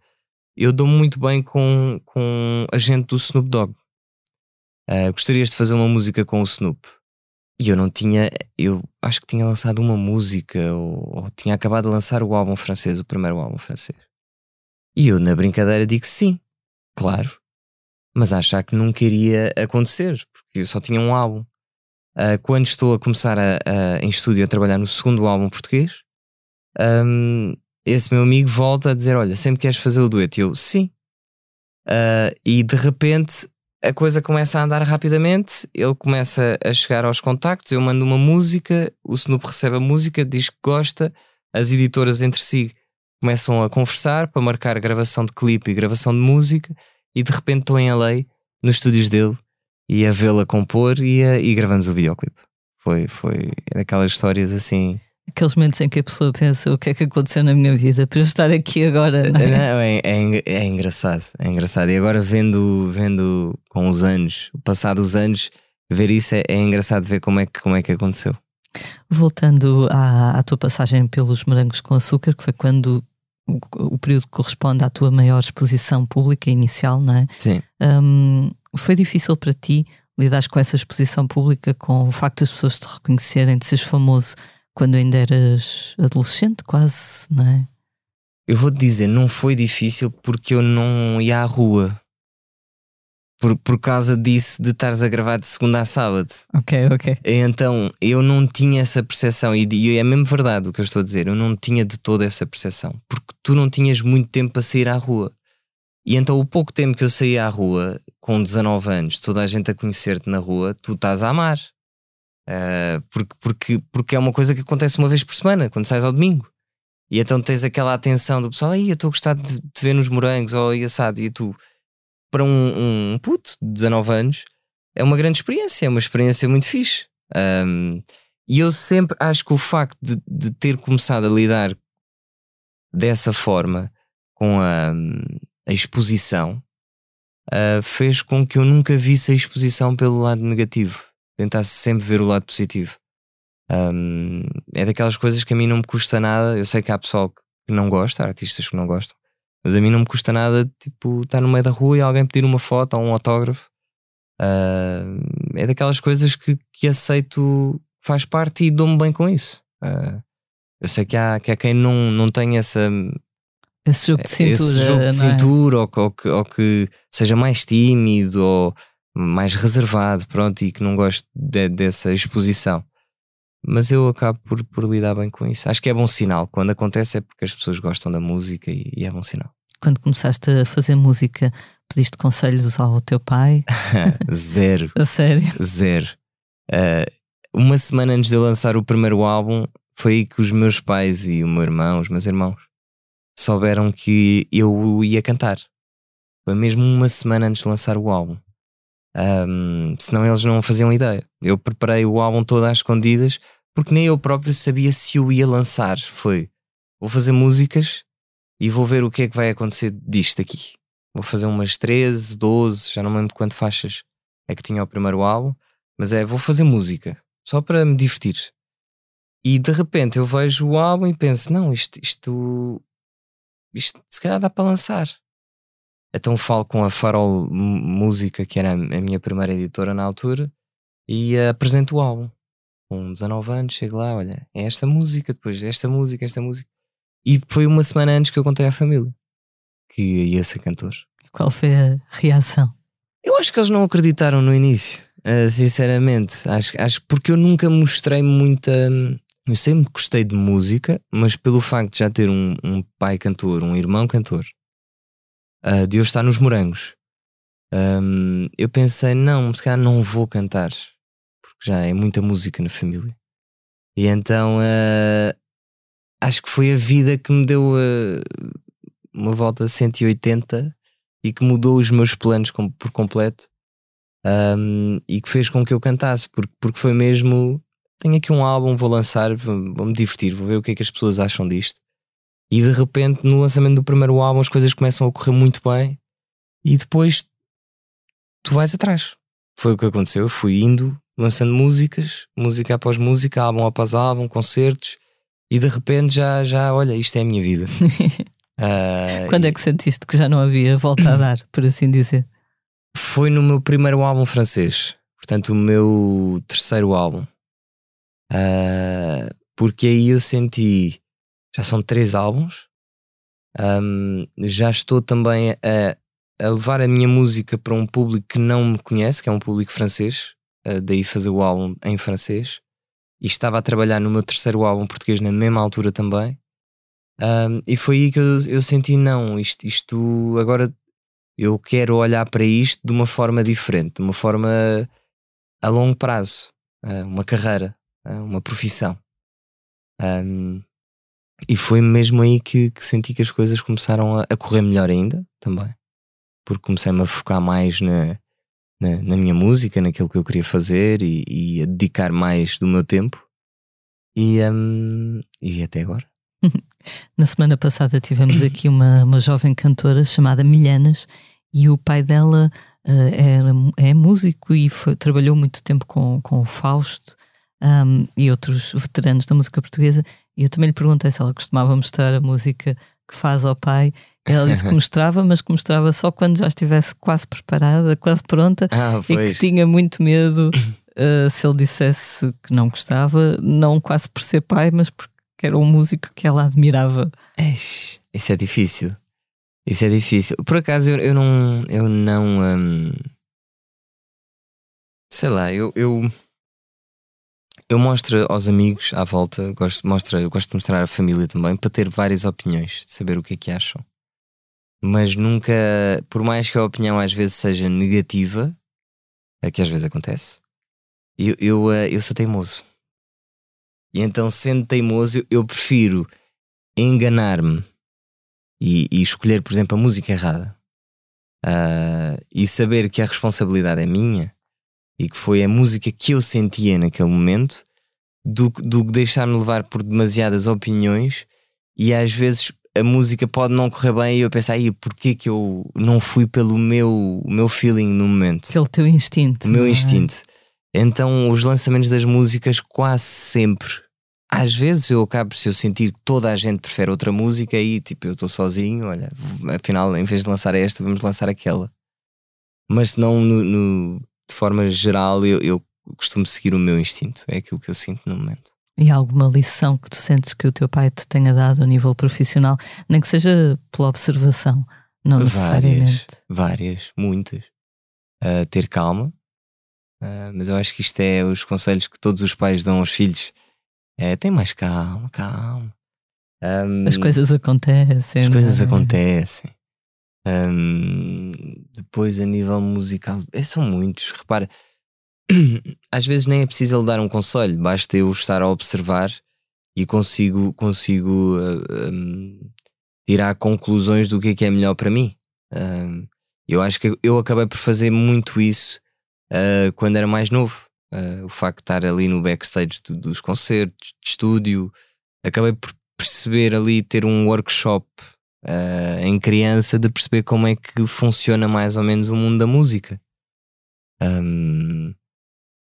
eu dou muito bem com, com a gente do Snoop Dogg. Uh, gostarias de fazer uma música com o Snoop? E eu não tinha, eu acho que tinha lançado uma música ou, ou, tinha acabado de lançar o álbum francês, o primeiro álbum francês. E eu, na brincadeira, digo sim, claro, mas achar que nunca iria acontecer, porque eu só tinha um álbum. Uh, quando estou a começar a, a, em estúdio a trabalhar no segundo álbum português, um, esse meu amigo volta a dizer: Olha, sempre queres fazer o dueto? E eu, sim. Uh, e de repente a coisa começa a andar rapidamente, ele começa a chegar aos contactos, eu mando uma música, o Snoop recebe a música, diz que gosta, as editoras entre si começam a conversar para marcar gravação de clipe e gravação de música, e de repente estou em LA, nos estúdios dele, e a vê-la compor e, a, e gravamos o videoclipe. Foi, foi daquelas histórias assim. Aqueles momentos em que a pessoa pensa o que é que aconteceu na minha vida para eu estar aqui agora. Não é? Não, é, é, é, engraçado, é engraçado. E agora vendo, vendo com os anos, passado os anos, ver isso é, é engraçado ver como é que, como é que aconteceu. Voltando à, à tua passagem pelos morangos com açúcar, que foi quando o, período que corresponde à tua maior exposição pública inicial, não é? Sim. Um, foi difícil para ti lidar com essa exposição pública, com o facto das pessoas te reconhecerem, de seres famoso quando ainda eras adolescente, quase, não é? Eu vou te dizer, não foi difícil porque eu não ia à rua. Por, por causa disso de estares a gravar de segunda a sábado. Ok, ok. Então eu não tinha essa percepção, e, e é mesmo verdade o que eu estou a dizer, eu não tinha de toda essa percepção, porque tu não tinhas muito tempo para sair à rua. E então o pouco tempo que eu saía à rua, com 19 anos, toda a gente a conhecer-te na rua, tu estás a amar. Uh, porque, porque, porque é uma coisa que acontece uma vez por semana, quando sais ao domingo. E então tens aquela atenção do pessoal, aí eu estou a gostar de te ver nos morangos ou oh, assado. E tu, para um, um puto de 19 anos, é uma grande experiência, é uma experiência muito fixe. Um, e eu sempre acho que o facto de, de ter começado a lidar dessa forma com a, a exposição uh, fez com que eu nunca visse a exposição pelo lado negativo. Tentasse sempre ver o lado positivo. Um, é daquelas coisas que a mim não me custa nada. Eu sei que há pessoal que não gosta, artistas que não gostam, mas a mim não me custa nada, tipo, estar no meio da rua e alguém pedir uma foto ou um autógrafo. Uh, é daquelas coisas que, que aceito, faz parte e dou-me bem com isso. Uh, Eu sei que há, que há quem não, não tem essa, esse jogo de cintura, esse jogo de é? cintura ou, que- ou que, ou que seja mais tímido ou mais reservado, pronto, e que não goste de- dessa exposição. Mas eu acabo por, por lidar bem com isso. Acho que é bom sinal. Quando acontece é porque as pessoas gostam da música e, e é bom sinal. Quando começaste a fazer música, pediste conselhos ao teu pai? Zero. A sério? Zero. Uh, uma semana antes de eu lançar o primeiro álbum, foi aí que os meus pais e o meu irmão, os meus irmãos, souberam que eu ia cantar. Foi mesmo uma semana antes de lançar o álbum. Um, senão eles não faziam ideia. Eu preparei o álbum todo às escondidas porque nem eu próprio sabia se eu ia lançar. Foi, vou fazer músicas e vou ver o que é que vai acontecer disto aqui. Vou fazer umas 13, 12, já não me lembro quanto faixas é que tinha o primeiro álbum, mas é, vou fazer música, só para me divertir. E de repente eu vejo o álbum e penso, não, isto, isto, isto se calhar dá para lançar. Então falo com a Farol Música, que era a minha primeira editora na altura, e eh, apresento o álbum. Com 19 anos, chego lá, olha, é esta música, depois esta música, esta música. E foi uma semana antes que eu contei à família que ia ser cantor. Qual foi a reação? Eu acho que eles não acreditaram no início, uh, sinceramente. Acho, acho que porque eu nunca mostrei muita. Eu sempre gostei de música, mas pelo facto de já ter um, um pai cantor, um irmão cantor, uh, de eu estar nos morangos, um, eu pensei, não, se calhar não vou cantar, porque já é muita música na família. E então uh, acho que foi a vida que me deu uh, uma volta a 180 e que mudou os meus planos com- por completo um, e que fez com que eu cantasse, porque, porque foi mesmo. Tenho aqui um álbum, vou lançar, vou, vou me divertir, vou ver o que é que as pessoas acham disto. E de repente, no lançamento do primeiro álbum, as coisas começam a correr muito bem e depois tu vais atrás. Foi o que aconteceu. Eu fui indo, lançando músicas, música após música, álbum após álbum, concertos, e de repente já, já olha, isto é a minha vida. Ah, Quando é que sentiste que já não havia volta a dar, por assim dizer? Foi no meu primeiro álbum francês, portanto, o meu terceiro álbum. Ah, porque aí eu senti. Já são três álbuns, Ahm, já estou também a, a levar a minha música para um público que não me conhece, que é um público francês, ah, daí fazer o álbum em francês. E estava a trabalhar no meu terceiro álbum português na mesma altura também. Ahm, e foi aí que eu, eu senti: não, isto, isto agora eu quero olhar para isto de uma forma diferente, de uma forma a longo prazo, ah, uma carreira, ah, uma profissão. Ahm, e foi mesmo aí que, que senti que as coisas começaram a, a correr melhor ainda também, porque comecei-me a focar mais na, na, na minha música, naquilo que eu queria fazer e, e a dedicar mais do meu tempo. E, ahm, e até agora. Na semana passada tivemos aqui uma, uma jovem cantora chamada Milhanas e o pai dela eh, era, é músico e foi- trabalhou muito tempo com, com o Fausto ahm, e outros veteranos da música portuguesa. E eu também lhe perguntei se ela costumava mostrar a música que faz ao pai. Ela disse que mostrava, mas que mostrava só quando já estivesse quase preparada, quase pronta Ah, e que tinha muito medo eh, se ele dissesse que não gostava, não quase por ser pai, mas porque era um músico que ela admirava. Eish, Isso é difícil. Isso é difícil. Por acaso eu, eu não. Eu não. hum, sei lá, eu, eu. Eu mostro aos amigos à volta, gosto, mostro, gosto de mostrar à família também, para ter várias opiniões, saber o que é que acham. Mas nunca, por mais que a opinião às vezes seja negativa, é que às vezes acontece, eu, eu, eh, eu sou teimoso. E então, sendo teimoso, eu- prefiro enganar-me e, e escolher, por exemplo, a música errada ah, e saber que a responsabilidade é minha e que foi a música que eu sentia naquele momento do, que- deixar-me levar por demasiadas opiniões e às vezes a música pode não correr bem e eu pensar, aí porquê que eu não fui pelo meu, meu feeling no momento? Aquele teu instinto. o meu é? instinto. Então, os lançamentos das músicas, quase sempre. Às vezes eu acabo, se eu sentir que toda a gente prefere outra música, aí tipo, eu estou sozinho, olha, afinal, em vez de lançar esta, vamos lançar aquela. Mas se não, no, no- de forma geral, eu, eu costumo seguir o meu instinto, é aquilo que eu sinto no momento. E alguma lição que tu sentes que o teu pai te tenha dado a nível profissional, nem que seja pela observação, não necessariamente? Várias, muitas. Uh, ter calma, uh, mas eu acho que isto é os conselhos que todos os pais dão aos filhos. É, tem mais calma, calma. Um, as coisas acontecem. As coisas é? acontecem. Um, depois, a nível musical, é, são muitos. Repara, às vezes nem é preciso ele dar um conselho, basta eu estar a observar e consigo, consigo uh, um, tirar conclusões do que é que é melhor para mim. Uh, eu acho que eu acabei por fazer muito isso uh, quando era mais novo. o facto de estar ali no backstage do, dos concertos, de estúdio, acabei por perceber ali, ter um workshop em criança de perceber como é que funciona mais ou menos o mundo da música. Um,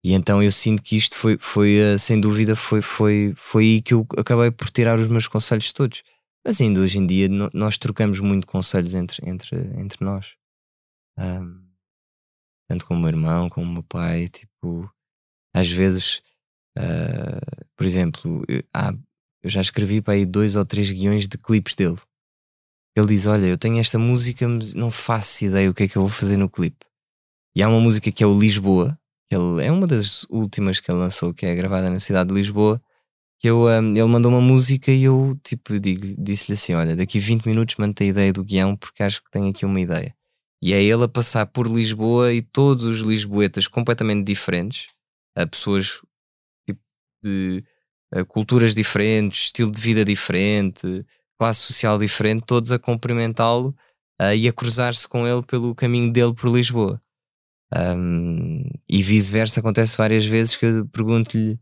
e então eu sinto que isto foi, foi eh, sem dúvida, foi, foi, foi aí que eu acabei por tirar os meus conselhos todos. Mas ainda hoje em dia nós trocamos muito conselhos entre, entre, entre nós. Um, tanto com o meu irmão, como o meu pai. Tipo, às vezes, uh, por exemplo, eu, ah, eu já escrevi para aí dois ou três guiões de clipes dele. Ele diz: Olha, eu tenho esta música, mas não faço ideia o que é que eu vou fazer no clipe. E há uma música que é o Lisboa, ele, é uma das últimas que ele lançou, que é gravada na cidade de Lisboa. Que eu, um, ele mandou uma música e eu tipo, disse-lhe assim: Olha, daqui 20 minutos manda a ideia do guião porque acho que tenho aqui uma ideia. E é ele a passar por Lisboa e todos os lisboetas completamente diferentes, a pessoas tipo, de a culturas diferentes, estilo de vida diferente, classe social diferente, todos a cumprimentá-lo uh, e a cruzar-se com ele pelo caminho dele por Lisboa. Um, e vice-versa, acontece várias vezes que eu pergunto-lhe.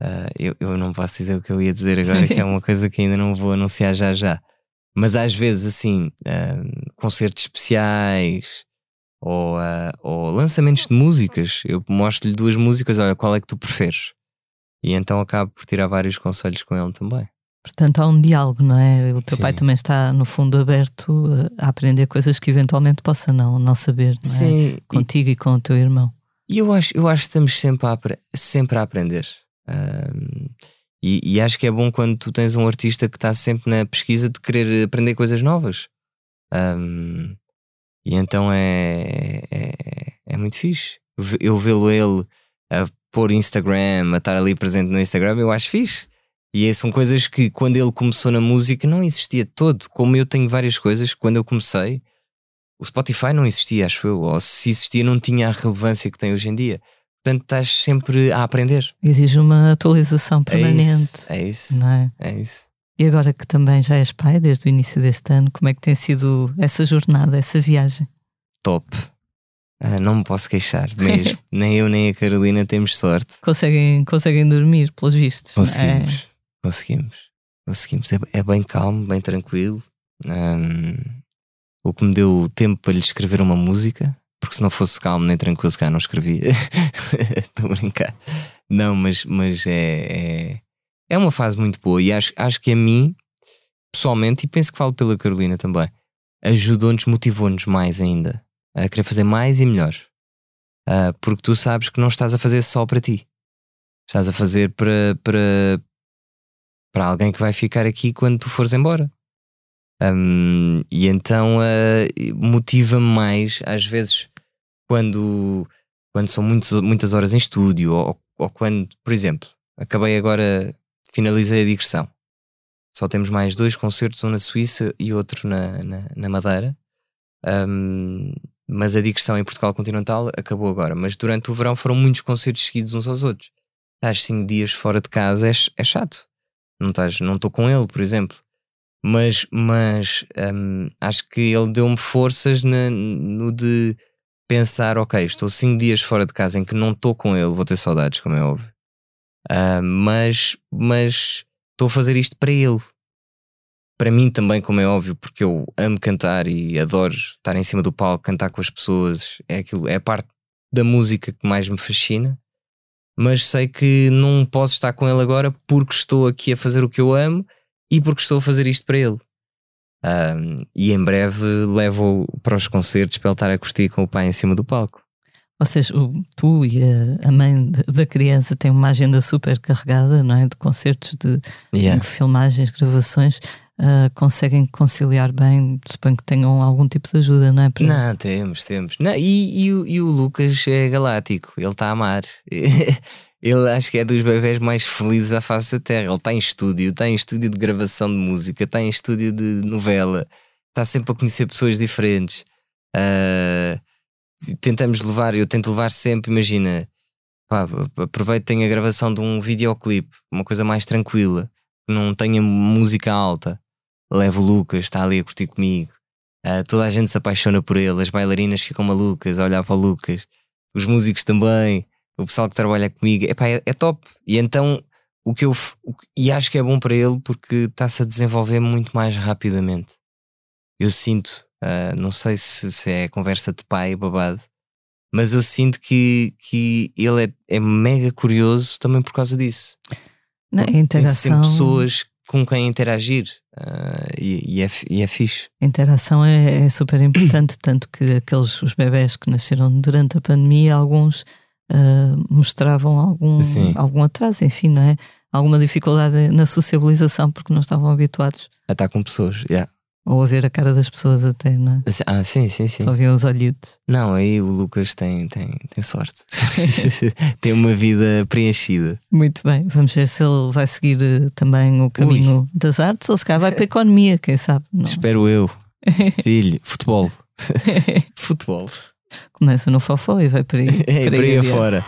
Uh, eu, eu não posso dizer o que eu ia dizer agora, que é uma coisa que ainda não vou anunciar já já. Mas às vezes, assim, uh, concertos especiais ou, uh, ou lançamentos de músicas, eu mostro-lhe duas músicas, olha, qual é que tu preferes? E então acabo por tirar vários conselhos com ele também. Portanto, há um diálogo, não é? O teu Sim. pai também está, no fundo, aberto a aprender coisas que eventualmente possa não, não saber, não é? Sim. Contigo e, e com o teu irmão. E eu acho, eu acho que estamos sempre a, sempre a aprender. Um, e, e, acho que é bom quando tu tens um artista que está sempre na pesquisa de querer aprender coisas novas. Um, e então é, é, é muito fixe. Eu vê-lo ele a pôr Instagram, a estar ali presente no Instagram, eu acho fixe. E são coisas que quando ele começou na música não existia todo. Como eu tenho várias coisas, quando eu comecei, o Spotify não existia, acho eu. Ou se existia, não tinha a relevância que tem hoje em dia. Portanto, estás sempre a aprender. Exige uma atualização permanente. É isso. É isso. Não é? é isso. E agora que também já és pai, desde o início deste ano, como é que tem sido essa jornada, essa viagem? Top. Ah, não me posso queixar, mesmo. nem eu nem a Carolina temos sorte. Conseguem, conseguem dormir, pelos vistos. Conseguimos. Conseguimos. Conseguimos. É, é bem calmo, bem tranquilo. Um, o que me deu tempo para lhe escrever uma música, porque se não fosse calmo nem tranquilo, se calhar não escrevia. Estou a brincar. Não, mas, mas é, é, é uma fase muito boa e acho, acho que a mim, pessoalmente, e penso que falo pela Carolina também, ajudou-nos, motivou-nos mais ainda a querer fazer mais e melhor. Uh, porque tu sabes que não estás a fazer só para ti. Estás a fazer para, para, para alguém que vai ficar aqui quando tu fores embora. Um, e então uh, motiva-me mais, às vezes, quando, quando são muitos, muitas horas em estúdio, ou, ou quando, por exemplo, acabei agora, finalizei a digressão. Só temos mais dois concertos, um na Suíça e outro na, na, na Madeira. Um, mas a digressão em Portugal Continental acabou agora. Mas durante o verão foram muitos concertos seguidos uns aos outros. Estás cinco dias fora de casa é, é chato não estás, não estou com ele, por exemplo. Mas, mas um, acho que ele deu-me forças na, no de pensar, ok, estou cinco dias fora de casa em que não estou com ele, vou ter saudades, como é óbvio. Uh, mas, mas estou a fazer isto para ele. Para mim também, como é óbvio, porque eu amo cantar e adoro estar em cima do palco, cantar com as pessoas, é aquilo, é a parte da música que mais me fascina mas sei que não posso estar com ele agora porque estou aqui a fazer o que eu amo e porque estou a fazer isto para ele. Um, e em breve levo para os concertos para ele estar a curtir com o pai em cima do palco. Ou seja, o, tu e a, a mãe da criança têm uma agenda super carregada, não é? De concertos, de, Yeah. de filmagens, gravações. Ah, conseguem conciliar bem, suponho que tenham algum tipo de ajuda, não é? Para- Não, temos, temos. Não, e, e o, e o Lucas é galáctico, ele está a amar. Ele acho que é dos bebés mais felizes à face da Terra. Ele está em estúdio, está em estúdio de gravação de música, está em estúdio de novela, está sempre a conhecer pessoas diferentes. Ah, tentamos levar, eu tento levar sempre, imagina, pá, tenho a gravação de um videoclipe, uma coisa mais tranquila, que não tenha música alta. Levo o Lucas, está ali a curtir comigo. Ah, toda a gente se apaixona por ele, as bailarinas ficam malucas a olhar para o Lucas, os músicos também, o pessoal que trabalha comigo, epá, é, é top. E então o que eu o e acho que é bom para ele porque está-se a desenvolver muito mais rapidamente. Eu sinto, ah, não sei se, se é conversa de pai babado, mas eu sinto que, que ele é, é mega curioso também por causa disso. Não, a Tem interação, sempre pessoas com quem interagir ah, e, e é, e é fixe. a interação é, é super importante, tanto que aqueles os bebés que nasceram durante a pandemia, alguns ah, mostravam algum, Sim. algum atraso, enfim, não é? Alguma dificuldade na sociabilização porque não estavam habituados A estar com pessoas, yeah. Ou a ver a cara das pessoas até, não é? Ah, sim, sim, sim. Só viam os olhitos. Não, aí o Lucas tem, tem, tem sorte. tem uma vida preenchida. Muito bem, vamos ver se ele vai seguir eh, também o caminho das artes ou se calhar vai para a economia, quem sabe? Não. Espero eu. Filho, futebol. futebol. Começa no fofó e vai para aí. É, por aí adiante. afora.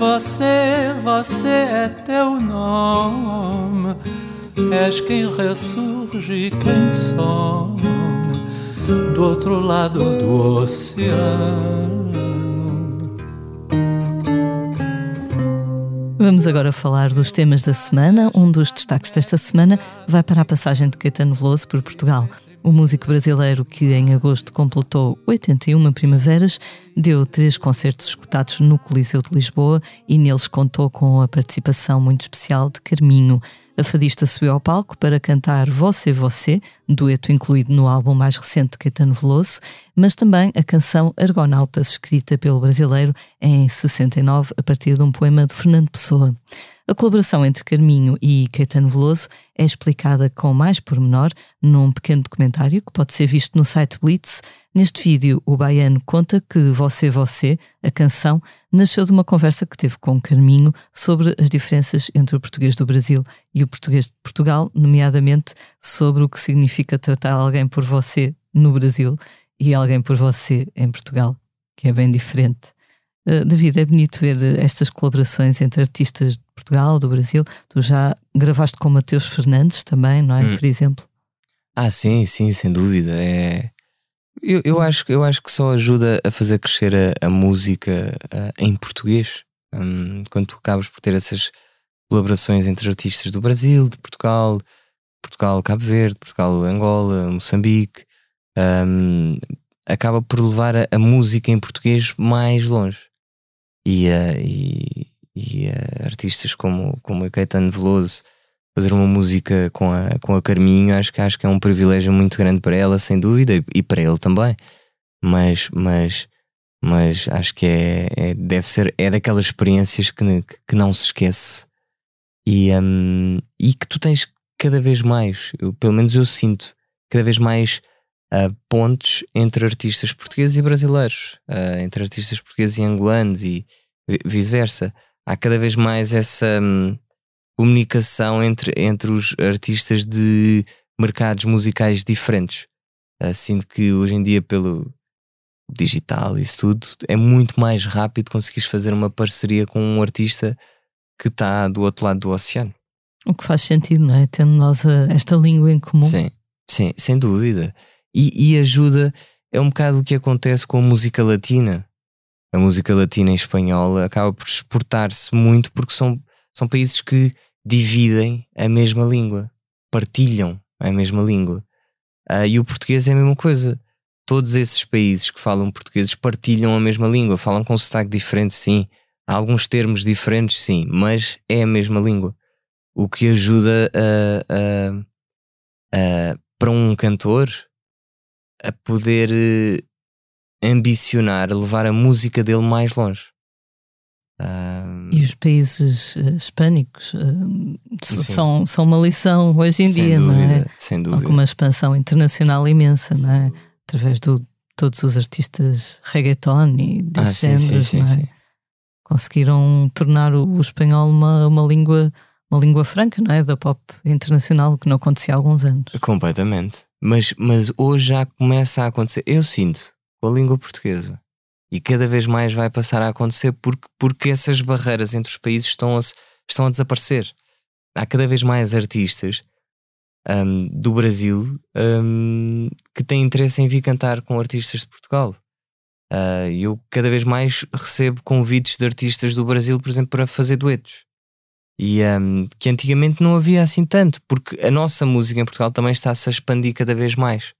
Você, você é teu nome, és quem ressurge, quem some do outro lado do oceano. Vamos agora falar dos temas da semana. Um dos destaques desta semana vai para a passagem de Caetano Veloso por Portugal. O músico brasileiro, que em agosto completou 81 primaveras, deu três concertos escutados no Coliseu de Lisboa e neles contou com a participação muito especial de Carminho. A fadista subiu ao palco para cantar Você Você, dueto incluído no álbum mais recente de Caetano Veloso, mas também a canção Argonautas, escrita pelo brasileiro em 69 a partir de um poema de Fernando Pessoa. A colaboração entre Carminho e Caetano Veloso é explicada com mais pormenor num pequeno documentário que pode ser visto no site Blitz. Neste vídeo, o baiano conta que Você Você, a canção, nasceu de uma conversa que teve com Carminho sobre as diferenças entre o português do Brasil e o português de Portugal, nomeadamente sobre o que significa tratar alguém por você no Brasil e alguém por você em Portugal, que é bem diferente. Uh, David, é bonito ver uh, estas colaborações entre artistas de Portugal, do Brasil. Tu já gravaste com Mateus Fernandes também, não é? Hum. Por exemplo. Ah, sim, sim, sem dúvida. É... Eu, eu, acho, que- eu acho que só ajuda a fazer crescer a, a música ah, em português. Hum, quando tu acabas por ter essas colaborações entre artistas do Brasil, de Portugal, Portugal, Cabo Verde, Portugal, Angola, Moçambique, hum, acaba por levar a, a música em português mais longe. E, ah, e, e, ah, artistas como, como a Caetano Veloso fazer uma música com a, com a Carminho, acho que, acho que é um privilégio muito grande para ela, sem dúvida, e, e para ele também. Mas, mas, mas acho que é, é- deve ser, é daquelas experiências que, que não se esquece e, hum, e que tu tens cada vez mais, eu- pelo menos eu sinto, cada vez mais ah, pontes entre artistas portugueses e brasileiros, ah, entre artistas portugueses e angolanos e vi- vice-versa. Há cada vez mais essa. hum, comunicação entre, entre os artistas de mercados musicais diferentes. Uh, sinto que hoje em dia, pelo digital e isso tudo, é muito mais rápido conseguires fazer uma parceria com um artista que está do outro lado do oceano. O que faz sentido, não é? Tendo nós a- esta língua em comum. Sim, sim, sem dúvida. E, e ajuda, é um bocado o que acontece com a música latina. A música latina em espanhol acaba por exportar-se muito porque são, são países que dividem a mesma língua, partilham a mesma língua. Ah, e o português é a mesma coisa. Todos esses países que falam português partilham a mesma língua, falam com sotaque diferente, sim. Há alguns termos diferentes, sim, mas é a mesma língua. o que ajuda a, a, a, para um cantor a poder eh, ambicionar, a levar a música dele mais longe. E os países uh, hispânicos uh, são, são uma lição hoje em sem dia, dúvida, não é? Sem dúvida. Com uma expansão internacional imensa, não é? Através de todos os artistas reggaeton e desses ah, géneros, sim, sim, não é? sim, Conseguiram tornar o, o, espanhol uma, uma língua uma língua franca, não é? Da pop internacional, o que não acontecia há alguns anos. Completamente. Mas, mas hoje já começa a acontecer. Eu sinto com a língua portuguesa e cada vez mais vai passar a acontecer porque, porque essas barreiras entre os países estão a, estão a desaparecer. Há cada vez mais artistas um, do Brasil um, que têm interesse em vir cantar com artistas de Portugal. Uh, eu cada vez mais recebo convites de artistas do Brasil, por exemplo, para fazer duetos. E um, que antigamente não havia assim tanto, porque a nossa música em Portugal também está-se a expandir cada vez mais.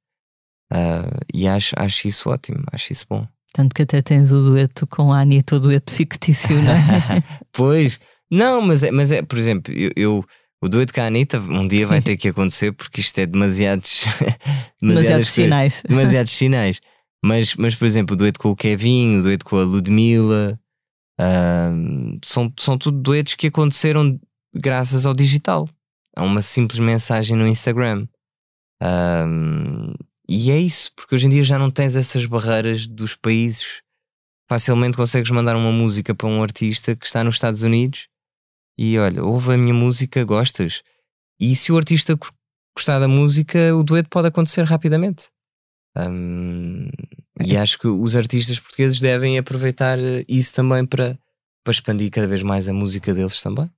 Uh, e acho, acho isso ótimo, acho isso bom. Tanto que até tens o dueto com a Anitta, o dueto fictício, não é? pois, não, mas é, mas é por exemplo, eu, eu, o dueto com a Anitta um dia vai ter que acontecer porque isto é demasiados, demasiados sinais. Demasiados sinais. Mas, mas, por exemplo, o dueto com o Kevin, o dueto com a Ludmilla, uh, são, são tudo duetos que aconteceram graças ao digital. A uma simples mensagem no Instagram. Uh, e é isso, porque hoje em dia já não tens essas barreiras dos países. Facilmente consegues mandar uma música para um artista que está nos Estados Unidos e olha, ouve a minha música, gostas. E se o artista gostar da música, o dueto pode acontecer rapidamente. Um, e acho que os artistas portugueses devem aproveitar eh, isso também para, para expandir cada vez mais a música deles também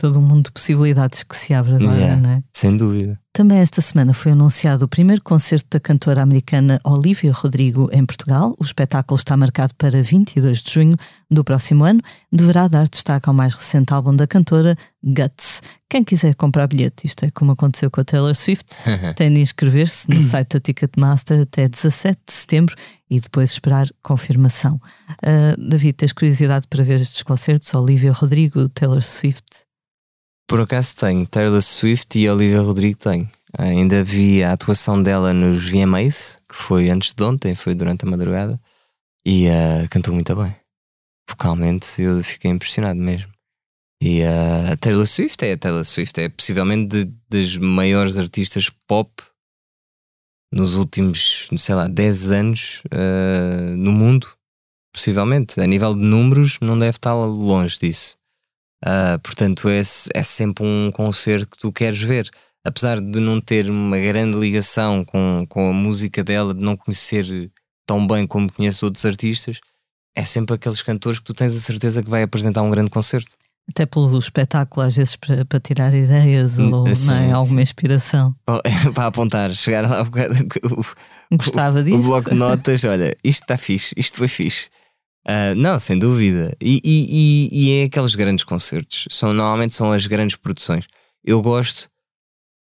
todo um mundo de possibilidades que se abre agora, yeah, não é? Sem dúvida. Também esta semana foi anunciado o primeiro concerto da cantora americana Olivia Rodrigo em Portugal. O espetáculo está marcado para 22 de junho do próximo ano. Deverá dar destaque ao mais recente álbum da cantora, Guts. Quem quiser comprar bilhete, isto é como aconteceu com a Taylor Swift, tem de inscrever-se no site da Ticketmaster até 17 de setembro e depois esperar confirmação. Uh, David, tens curiosidade para ver estes concertos? Olivia Rodrigo, Taylor Swift? Por acaso tenho, Taylor Swift e Olivia Rodrigo tenho. Ainda vi a atuação dela nos VMAs, que foi antes de ontem, foi durante a madrugada, e uh, cantou muito bem. Vocalmente eu fiquei impressionado mesmo. E uh, a Taylor Swift é a Taylor Swift, é possivelmente de, das maiores artistas pop nos últimos, sei lá, 10 anos uh, no mundo. Possivelmente. A nível de números, não deve estar longe disso. Uh, portanto, é, é sempre um concerto que tu queres ver. Apesar de não ter uma grande ligação com, com a música dela, de não conhecer tão bem como conheço outros artistas, é sempre aqueles cantores que tu tens a certeza que vai apresentar um grande concerto. Até pelo espetáculo, às vezes para, para tirar ideias hum, ou sim, não é? alguma inspiração. para apontar, chegar lá o, Gostava disto. O bloco de notas, olha, isto está fixe, isto foi fixe. Uh, não, sem dúvida. E, e, e, é aqueles grandes concertos. São, normalmente são as grandes produções. Eu gosto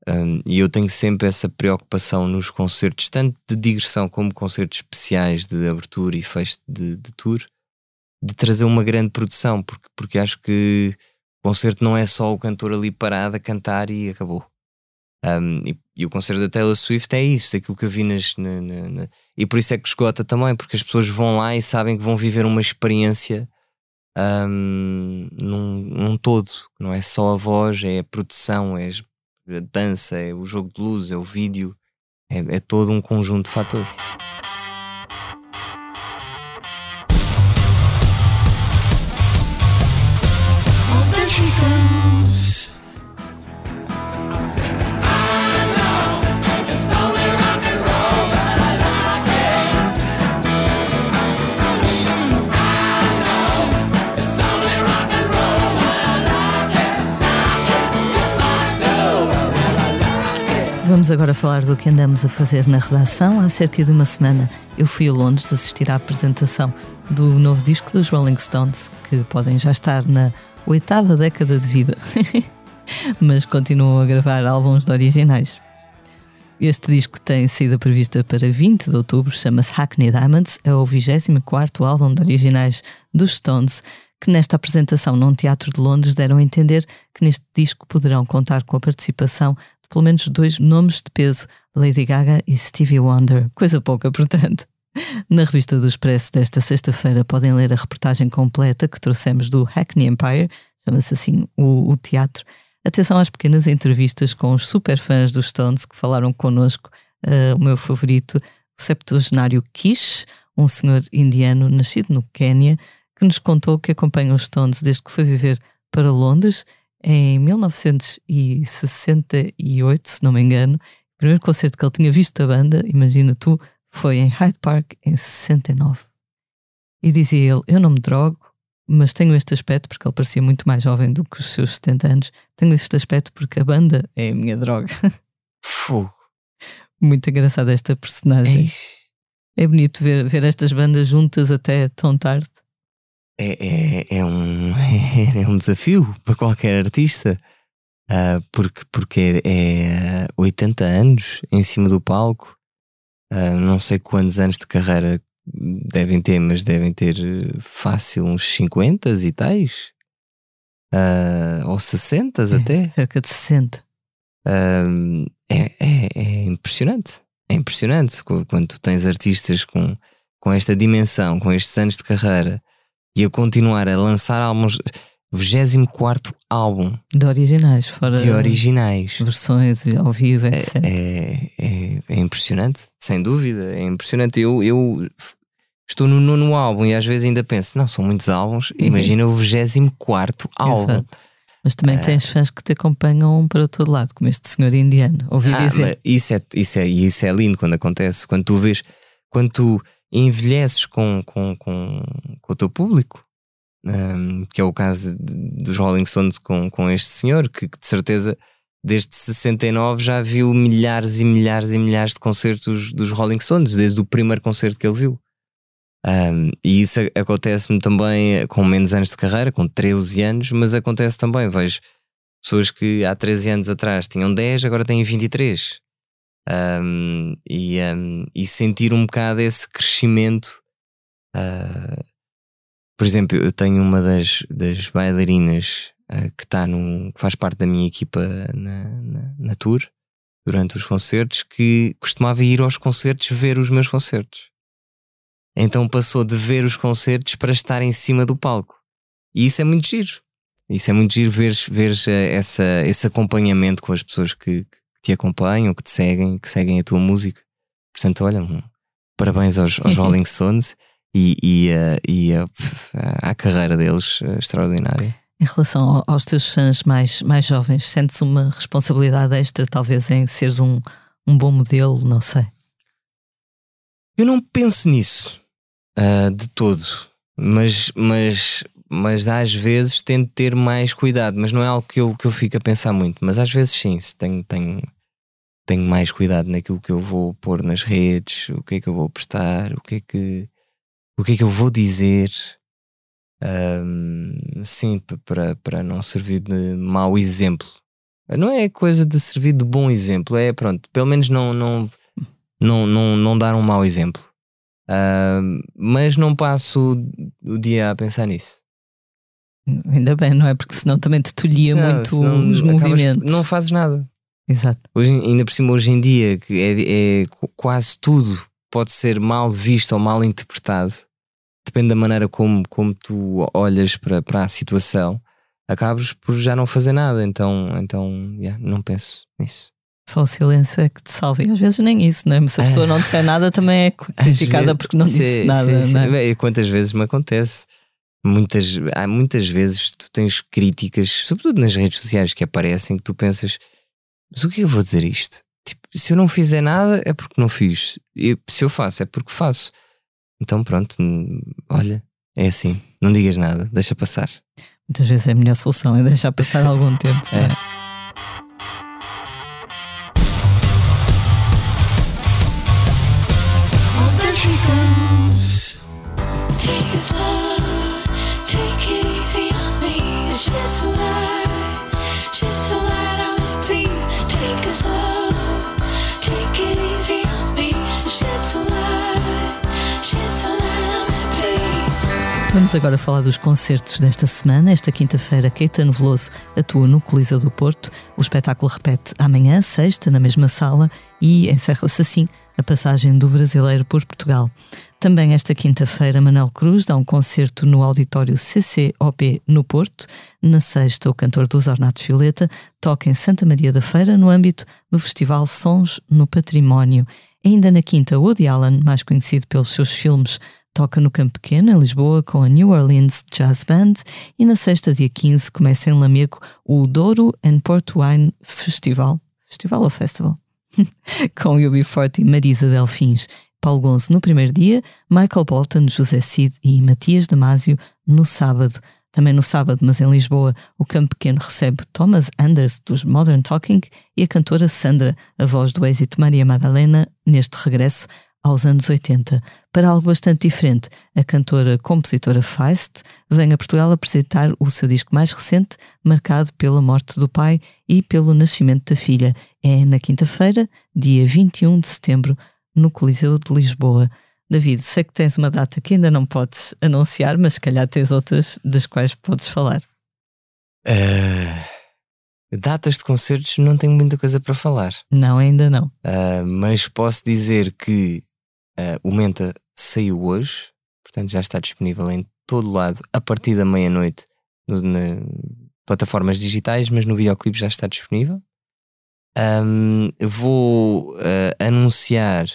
um, e eu tenho sempre essa preocupação nos concertos, tanto de digressão como concertos especiais de abertura e fecho de, de tour, de trazer uma grande produção, porque, porque acho que o concerto não é só o cantor ali parado a cantar e acabou. Um, e, e, o concerto da Taylor Swift é isso, daquilo que eu vi nas, na, na, na, E por isso é que esgota também, porque as pessoas vão lá e sabem que vão viver uma experiência um, num, num todo. Não é só a voz, é a produção, é a dança, é o jogo de luz, é o vídeo, é, é todo um conjunto de fatores. Vamos agora falar do que andamos a fazer na redação. Há cerca de uma semana eu fui a Londres assistir à apresentação do novo disco dos Rolling Stones, que podem já estar na oitava década de vida, mas continuam a gravar álbuns de originais. Este disco tem sido previsto para 20 de outubro, chama-se Hackney Diamonds, é o 24 álbum de originais dos Stones que nesta apresentação num teatro de Londres deram a entender que neste disco poderão contar com a participação pelo menos dois nomes de peso, Lady Gaga e Stevie Wonder. Coisa pouca, portanto. Na revista do Expresso desta sexta-feira podem ler a reportagem completa que trouxemos do Hackney Empire, chama-se assim o, o, teatro. Atenção às pequenas entrevistas com os super fãs dos Stones que falaram connosco. Uh, o meu favorito, o septuagenário Kish, um senhor indiano nascido no Quênia, que nos contou que acompanha os Stones desde que foi viver para Londres em 1968, se não me engano. O primeiro concerto que ele tinha visto da banda, imagina tu, foi em Hyde Park em 69. E dizia ele: Eu não me drogo, mas tenho este aspecto, porque ele parecia muito mais jovem do que os seus 70 anos. Tenho este aspecto porque a banda é a minha droga. Fogo. Muito engraçada esta personagem. Eish. É bonito ver, ver estas bandas juntas até tão tarde. É, é, é, um, é um desafio para qualquer artista, uh, porque, porque é, é 80 anos em cima do palco. Uh, não sei quantos anos de carreira devem ter, mas devem ter fácil uns 50 e tais. Uh, ou 60 é, até. Cerca de 60. Uh, é, é, é, impressionante. É impressionante quando tu tens artistas com, com esta dimensão, com estes anos de carreira e a continuar a lançar álbuns. 24 álbum de originais, fora de originais, versões ao vivo, etc. É, é, é, impressionante, sem dúvida. É impressionante. Eu, eu estou no nono álbum e às vezes ainda penso: não, são muitos álbuns. Uhum. Imagina o 24 álbum. Exato. Mas também ah. tens fãs que te acompanham para todo lado, como este senhor indiano. Ouvi ah, dizer. Isso é, isso, é, isso é lindo quando acontece. Quando tu vês, quando tu envelheces com, com, com, com o teu público, um, que é o caso de, de, dos Rolling Stones com, com este senhor, que, que, de certeza desde 69 já viu milhares e milhares e milhares de concertos dos Rolling Stones, desde o primeiro concerto que ele viu. Um, e isso acontece-me também com menos anos de carreira, com 13 anos, mas acontece também. Vejo pessoas que há 13 anos atrás tinham 10, agora têm 23. Um, e, um, e sentir um bocado esse crescimento uh, por exemplo, eu tenho uma das, das bailarinas uh, que está no que faz parte da minha equipa na, na, na, tour durante os concertos que costumava ir aos concertos ver os meus concertos. Então passou de ver os concertos para estar em cima do palco. E isso é muito giro. Isso é muito giro ver, ver eh, essa, esse acompanhamento com as pessoas que te acompanham, que te seguem, que seguem a tua música. Portanto, olha, parabéns aos, aos Rolling Stones e, e, uh, e uh, a carreira deles uh, extraordinária. Em relação aos teus fãs mais, mais jovens, sentes uma responsabilidade extra, talvez, em seres um, um bom modelo? Não sei. Eu não penso nisso uh, de todo, mas, mas, mas às vezes tento ter mais cuidado. Mas não é algo que eu, que eu fico a pensar muito. Mas às vezes sim, tenho, tenho, tenho mais cuidado naquilo que eu vou pôr nas redes, o que é que eu vou postar, o que é que o que é que eu vou dizer, um, sim, para, para não servir de mau exemplo. Não é coisa de servir de bom exemplo, é pronto, pelo menos não, não, não, não, não dar um mau exemplo. Uh, mas não passo o dia a pensar nisso. Ainda bem, não é? Porque senão também te tolhia senão, muito senão os movimentos. Não fazes nada. Exato. Hoje, ainda por cima, hoje em dia, que é, é quase tudo pode ser mal visto ou mal interpretado depende da maneira como, como tu olhas para, para a situação, acabas por já não fazer nada. Então, então yeah, não penso nisso. Só o silêncio é que te salva. E às vezes nem isso, né? Se a pessoa não disser nada, também é criticada porque não sim, disse nada. Sim, sim. É? Quantas vezes me acontece? Muitas, há muitas vezes tu tens críticas, sobretudo nas redes sociais, que aparecem que tu pensas: mas o que é que eu vou dizer isto? Tipo, se eu não fizer nada é porque não fiz. E se eu faço é porque faço. Então pronto, olha, é assim, não digas nada, deixa passar. Muitas vezes é a melhor solução, é deixar passar algum tempo. É. Take it Vamos agora falar dos concertos desta semana. Esta quinta-feira, Caetano Veloso atua no Coliseu do Porto. O espetáculo repete amanhã, sexta, na mesma sala, e encerra-se assim a passagem do brasileiro por Portugal. Também esta quinta-feira, Manuel Cruz dá um concerto no auditório CCOP no Porto. Na sexta, o cantor dos Ornatos Violeta toca em Santa Maria da Feira no âmbito do Festival Sons no Património. Ainda na quinta, Woody Allen, mais conhecido pelos seus filmes toca no Campo Pequeno, em Lisboa, com a New Orleans Jazz Band e na sexta, dia 15, começa em Lamego o Douro and Port Wine Festival. Festival ou Festival? com UB40 e Marisa Delfins. Paulo Gonzo no primeiro dia, Michael Bolton, José Cid e Matias Damasio no sábado. Também no sábado, mas em Lisboa, o Campo Pequeno recebe Thomas Anders dos Modern Talking e a cantora Sandra, a voz do êxito Maria Madalena, neste regresso aos anos 80. Para algo bastante diferente, a cantora-compositora Feist vem a Portugal apresentar o seu disco mais recente, marcado pela morte do pai e pelo nascimento da filha. É na quinta-feira, dia 21 de setembro, no Coliseu de Lisboa. David, sei que tens uma data que ainda não podes anunciar, mas se calhar tens outras das quais podes falar. Uh, datas de concertos não tenho muita coisa para falar. Não, ainda não. Uh, mas posso dizer que Uh, o Menta saiu hoje, portanto já está disponível em todo lado a partir da meia-noite nas plataformas digitais, mas no videoclipe já está disponível. Um, vou uh, anunciar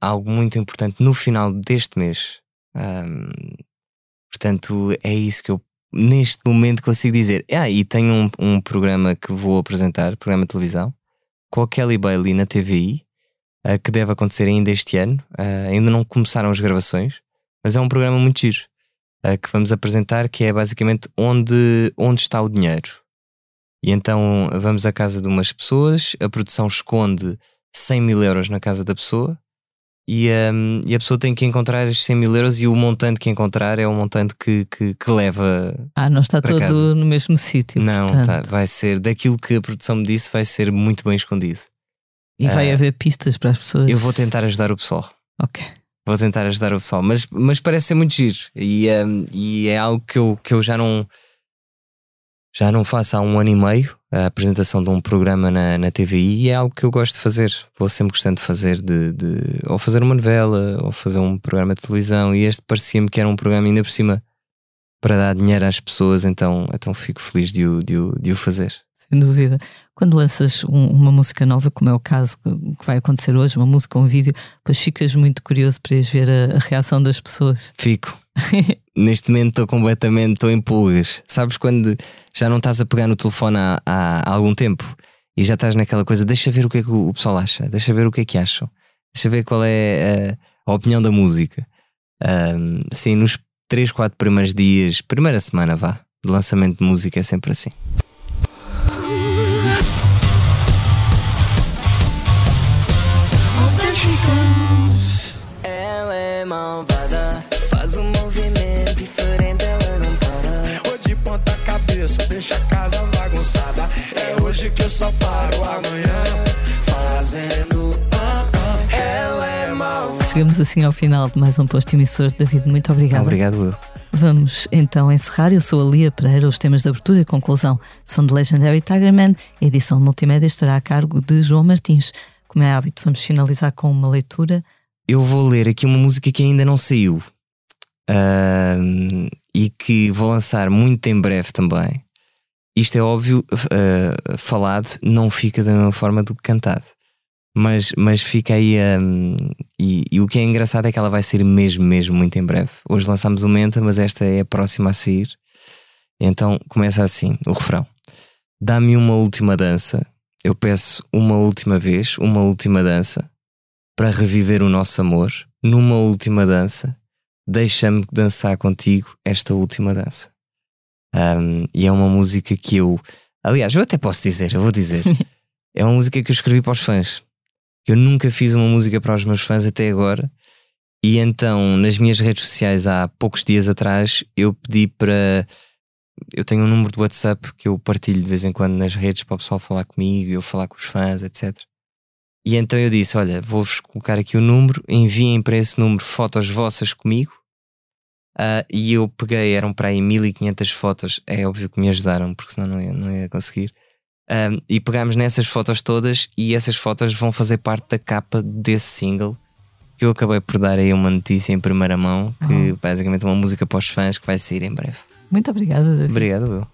algo muito importante no final deste mês. Um, portanto, é isso que eu neste momento consigo dizer. Ah, e tenho um, um programa que vou apresentar, programa de televisão, com a Kelly Bailey na TVI uh, que deve acontecer ainda este ano. Uh, ainda não começaram as gravações, mas é um programa muito giro uh, que vamos apresentar, que é basicamente onde, onde está o dinheiro. E então vamos à casa de umas pessoas, a produção esconde 100 mil euros na casa da pessoa e, um, e, a pessoa tem que encontrar esses 100 mil euros e o montante que encontrar é o montante que, que, que leva. Ah, não está todo casa. no mesmo sítio. Não, tá, vai ser daquilo que a produção me disse, vai ser muito bem escondido. E vai uh, haver pistas para as pessoas. Eu vou tentar ajudar o pessoal. Ok. Vou tentar ajudar o pessoal, mas, mas parece ser muito giro e, um, e é algo que eu, que eu já não já não faço há um ano e meio a apresentação de um programa na, na TVI e é algo que eu gosto de fazer. Vou sempre gostando de fazer de, de ou fazer uma novela ou fazer um programa de televisão e este parecia-me que era um programa ainda por cima para dar dinheiro às pessoas, então, então fico feliz de o, de o, de o fazer sem dúvida. Quando lanças um, uma música nova, como é o caso que vai acontecer hoje, uma música ou um vídeo, depois ficas muito curioso para ver a, a reação das pessoas. Fico. Neste momento estou completamente estou em pulgas. Sabes quando já não estás a pegar no telefone há, há, algum tempo e já estás naquela coisa, deixa ver o que é que o pessoal acha, deixa ver o que é que acham, deixa ver qual é a, a opinião da música. Um, assim, nos 3, 4 primeiros dias, primeira semana vá, de lançamento de música é sempre assim. Só paro amanhã fazendo. Ah, ah, ela é malvada. Chegamos assim ao final de mais um posto emissor. David, muito obrigado. Obrigado, eu. Vamos então encerrar. Eu sou a Lia Pereira. Os temas de abertura e conclusão são de Legendary Tigerman. A edição multimédia estará a cargo de João Martins. Como é hábito, vamos finalizar com uma leitura. Eu vou ler aqui uma música que ainda não saiu uh, e que vou lançar muito em breve também isto é óbvio, uh, falado não fica da mesma forma do que cantado. Mas, mas fica aí. Um, e, e, o que é engraçado é que ela vai sair mesmo, mesmo muito em breve. Hoje lançámos o Menta, mas esta é a próxima a sair. Então começa assim: o refrão. Dá-me uma última dança. Eu peço uma última vez, uma última dança, para reviver o nosso amor. Numa última dança, deixa-me dançar contigo esta última dança. Um, e é uma música que eu, aliás, eu até posso dizer, eu vou dizer, é uma música que eu escrevi para os fãs. Eu nunca fiz uma música para os meus fãs até agora. E então, nas minhas redes sociais, há poucos dias atrás, eu pedi para. Eu tenho um número de WhatsApp que eu partilho de vez em quando nas redes para o pessoal falar comigo, eu falar com os fãs, etc. E então eu disse: Olha, vou-vos colocar aqui o número, enviem para esse número fotos vossas comigo Uh, e eu peguei, eram para aí 1500 fotos. É óbvio que me ajudaram, porque senão não ia, não ia conseguir. Um, e pegámos nessas fotos todas, e essas fotos vão fazer parte da capa desse single. Que eu acabei por dar aí uma notícia em primeira mão, que oh. basicamente é uma música para os fãs que vai sair em breve. Muito obrigada, David. Obrigado, eu.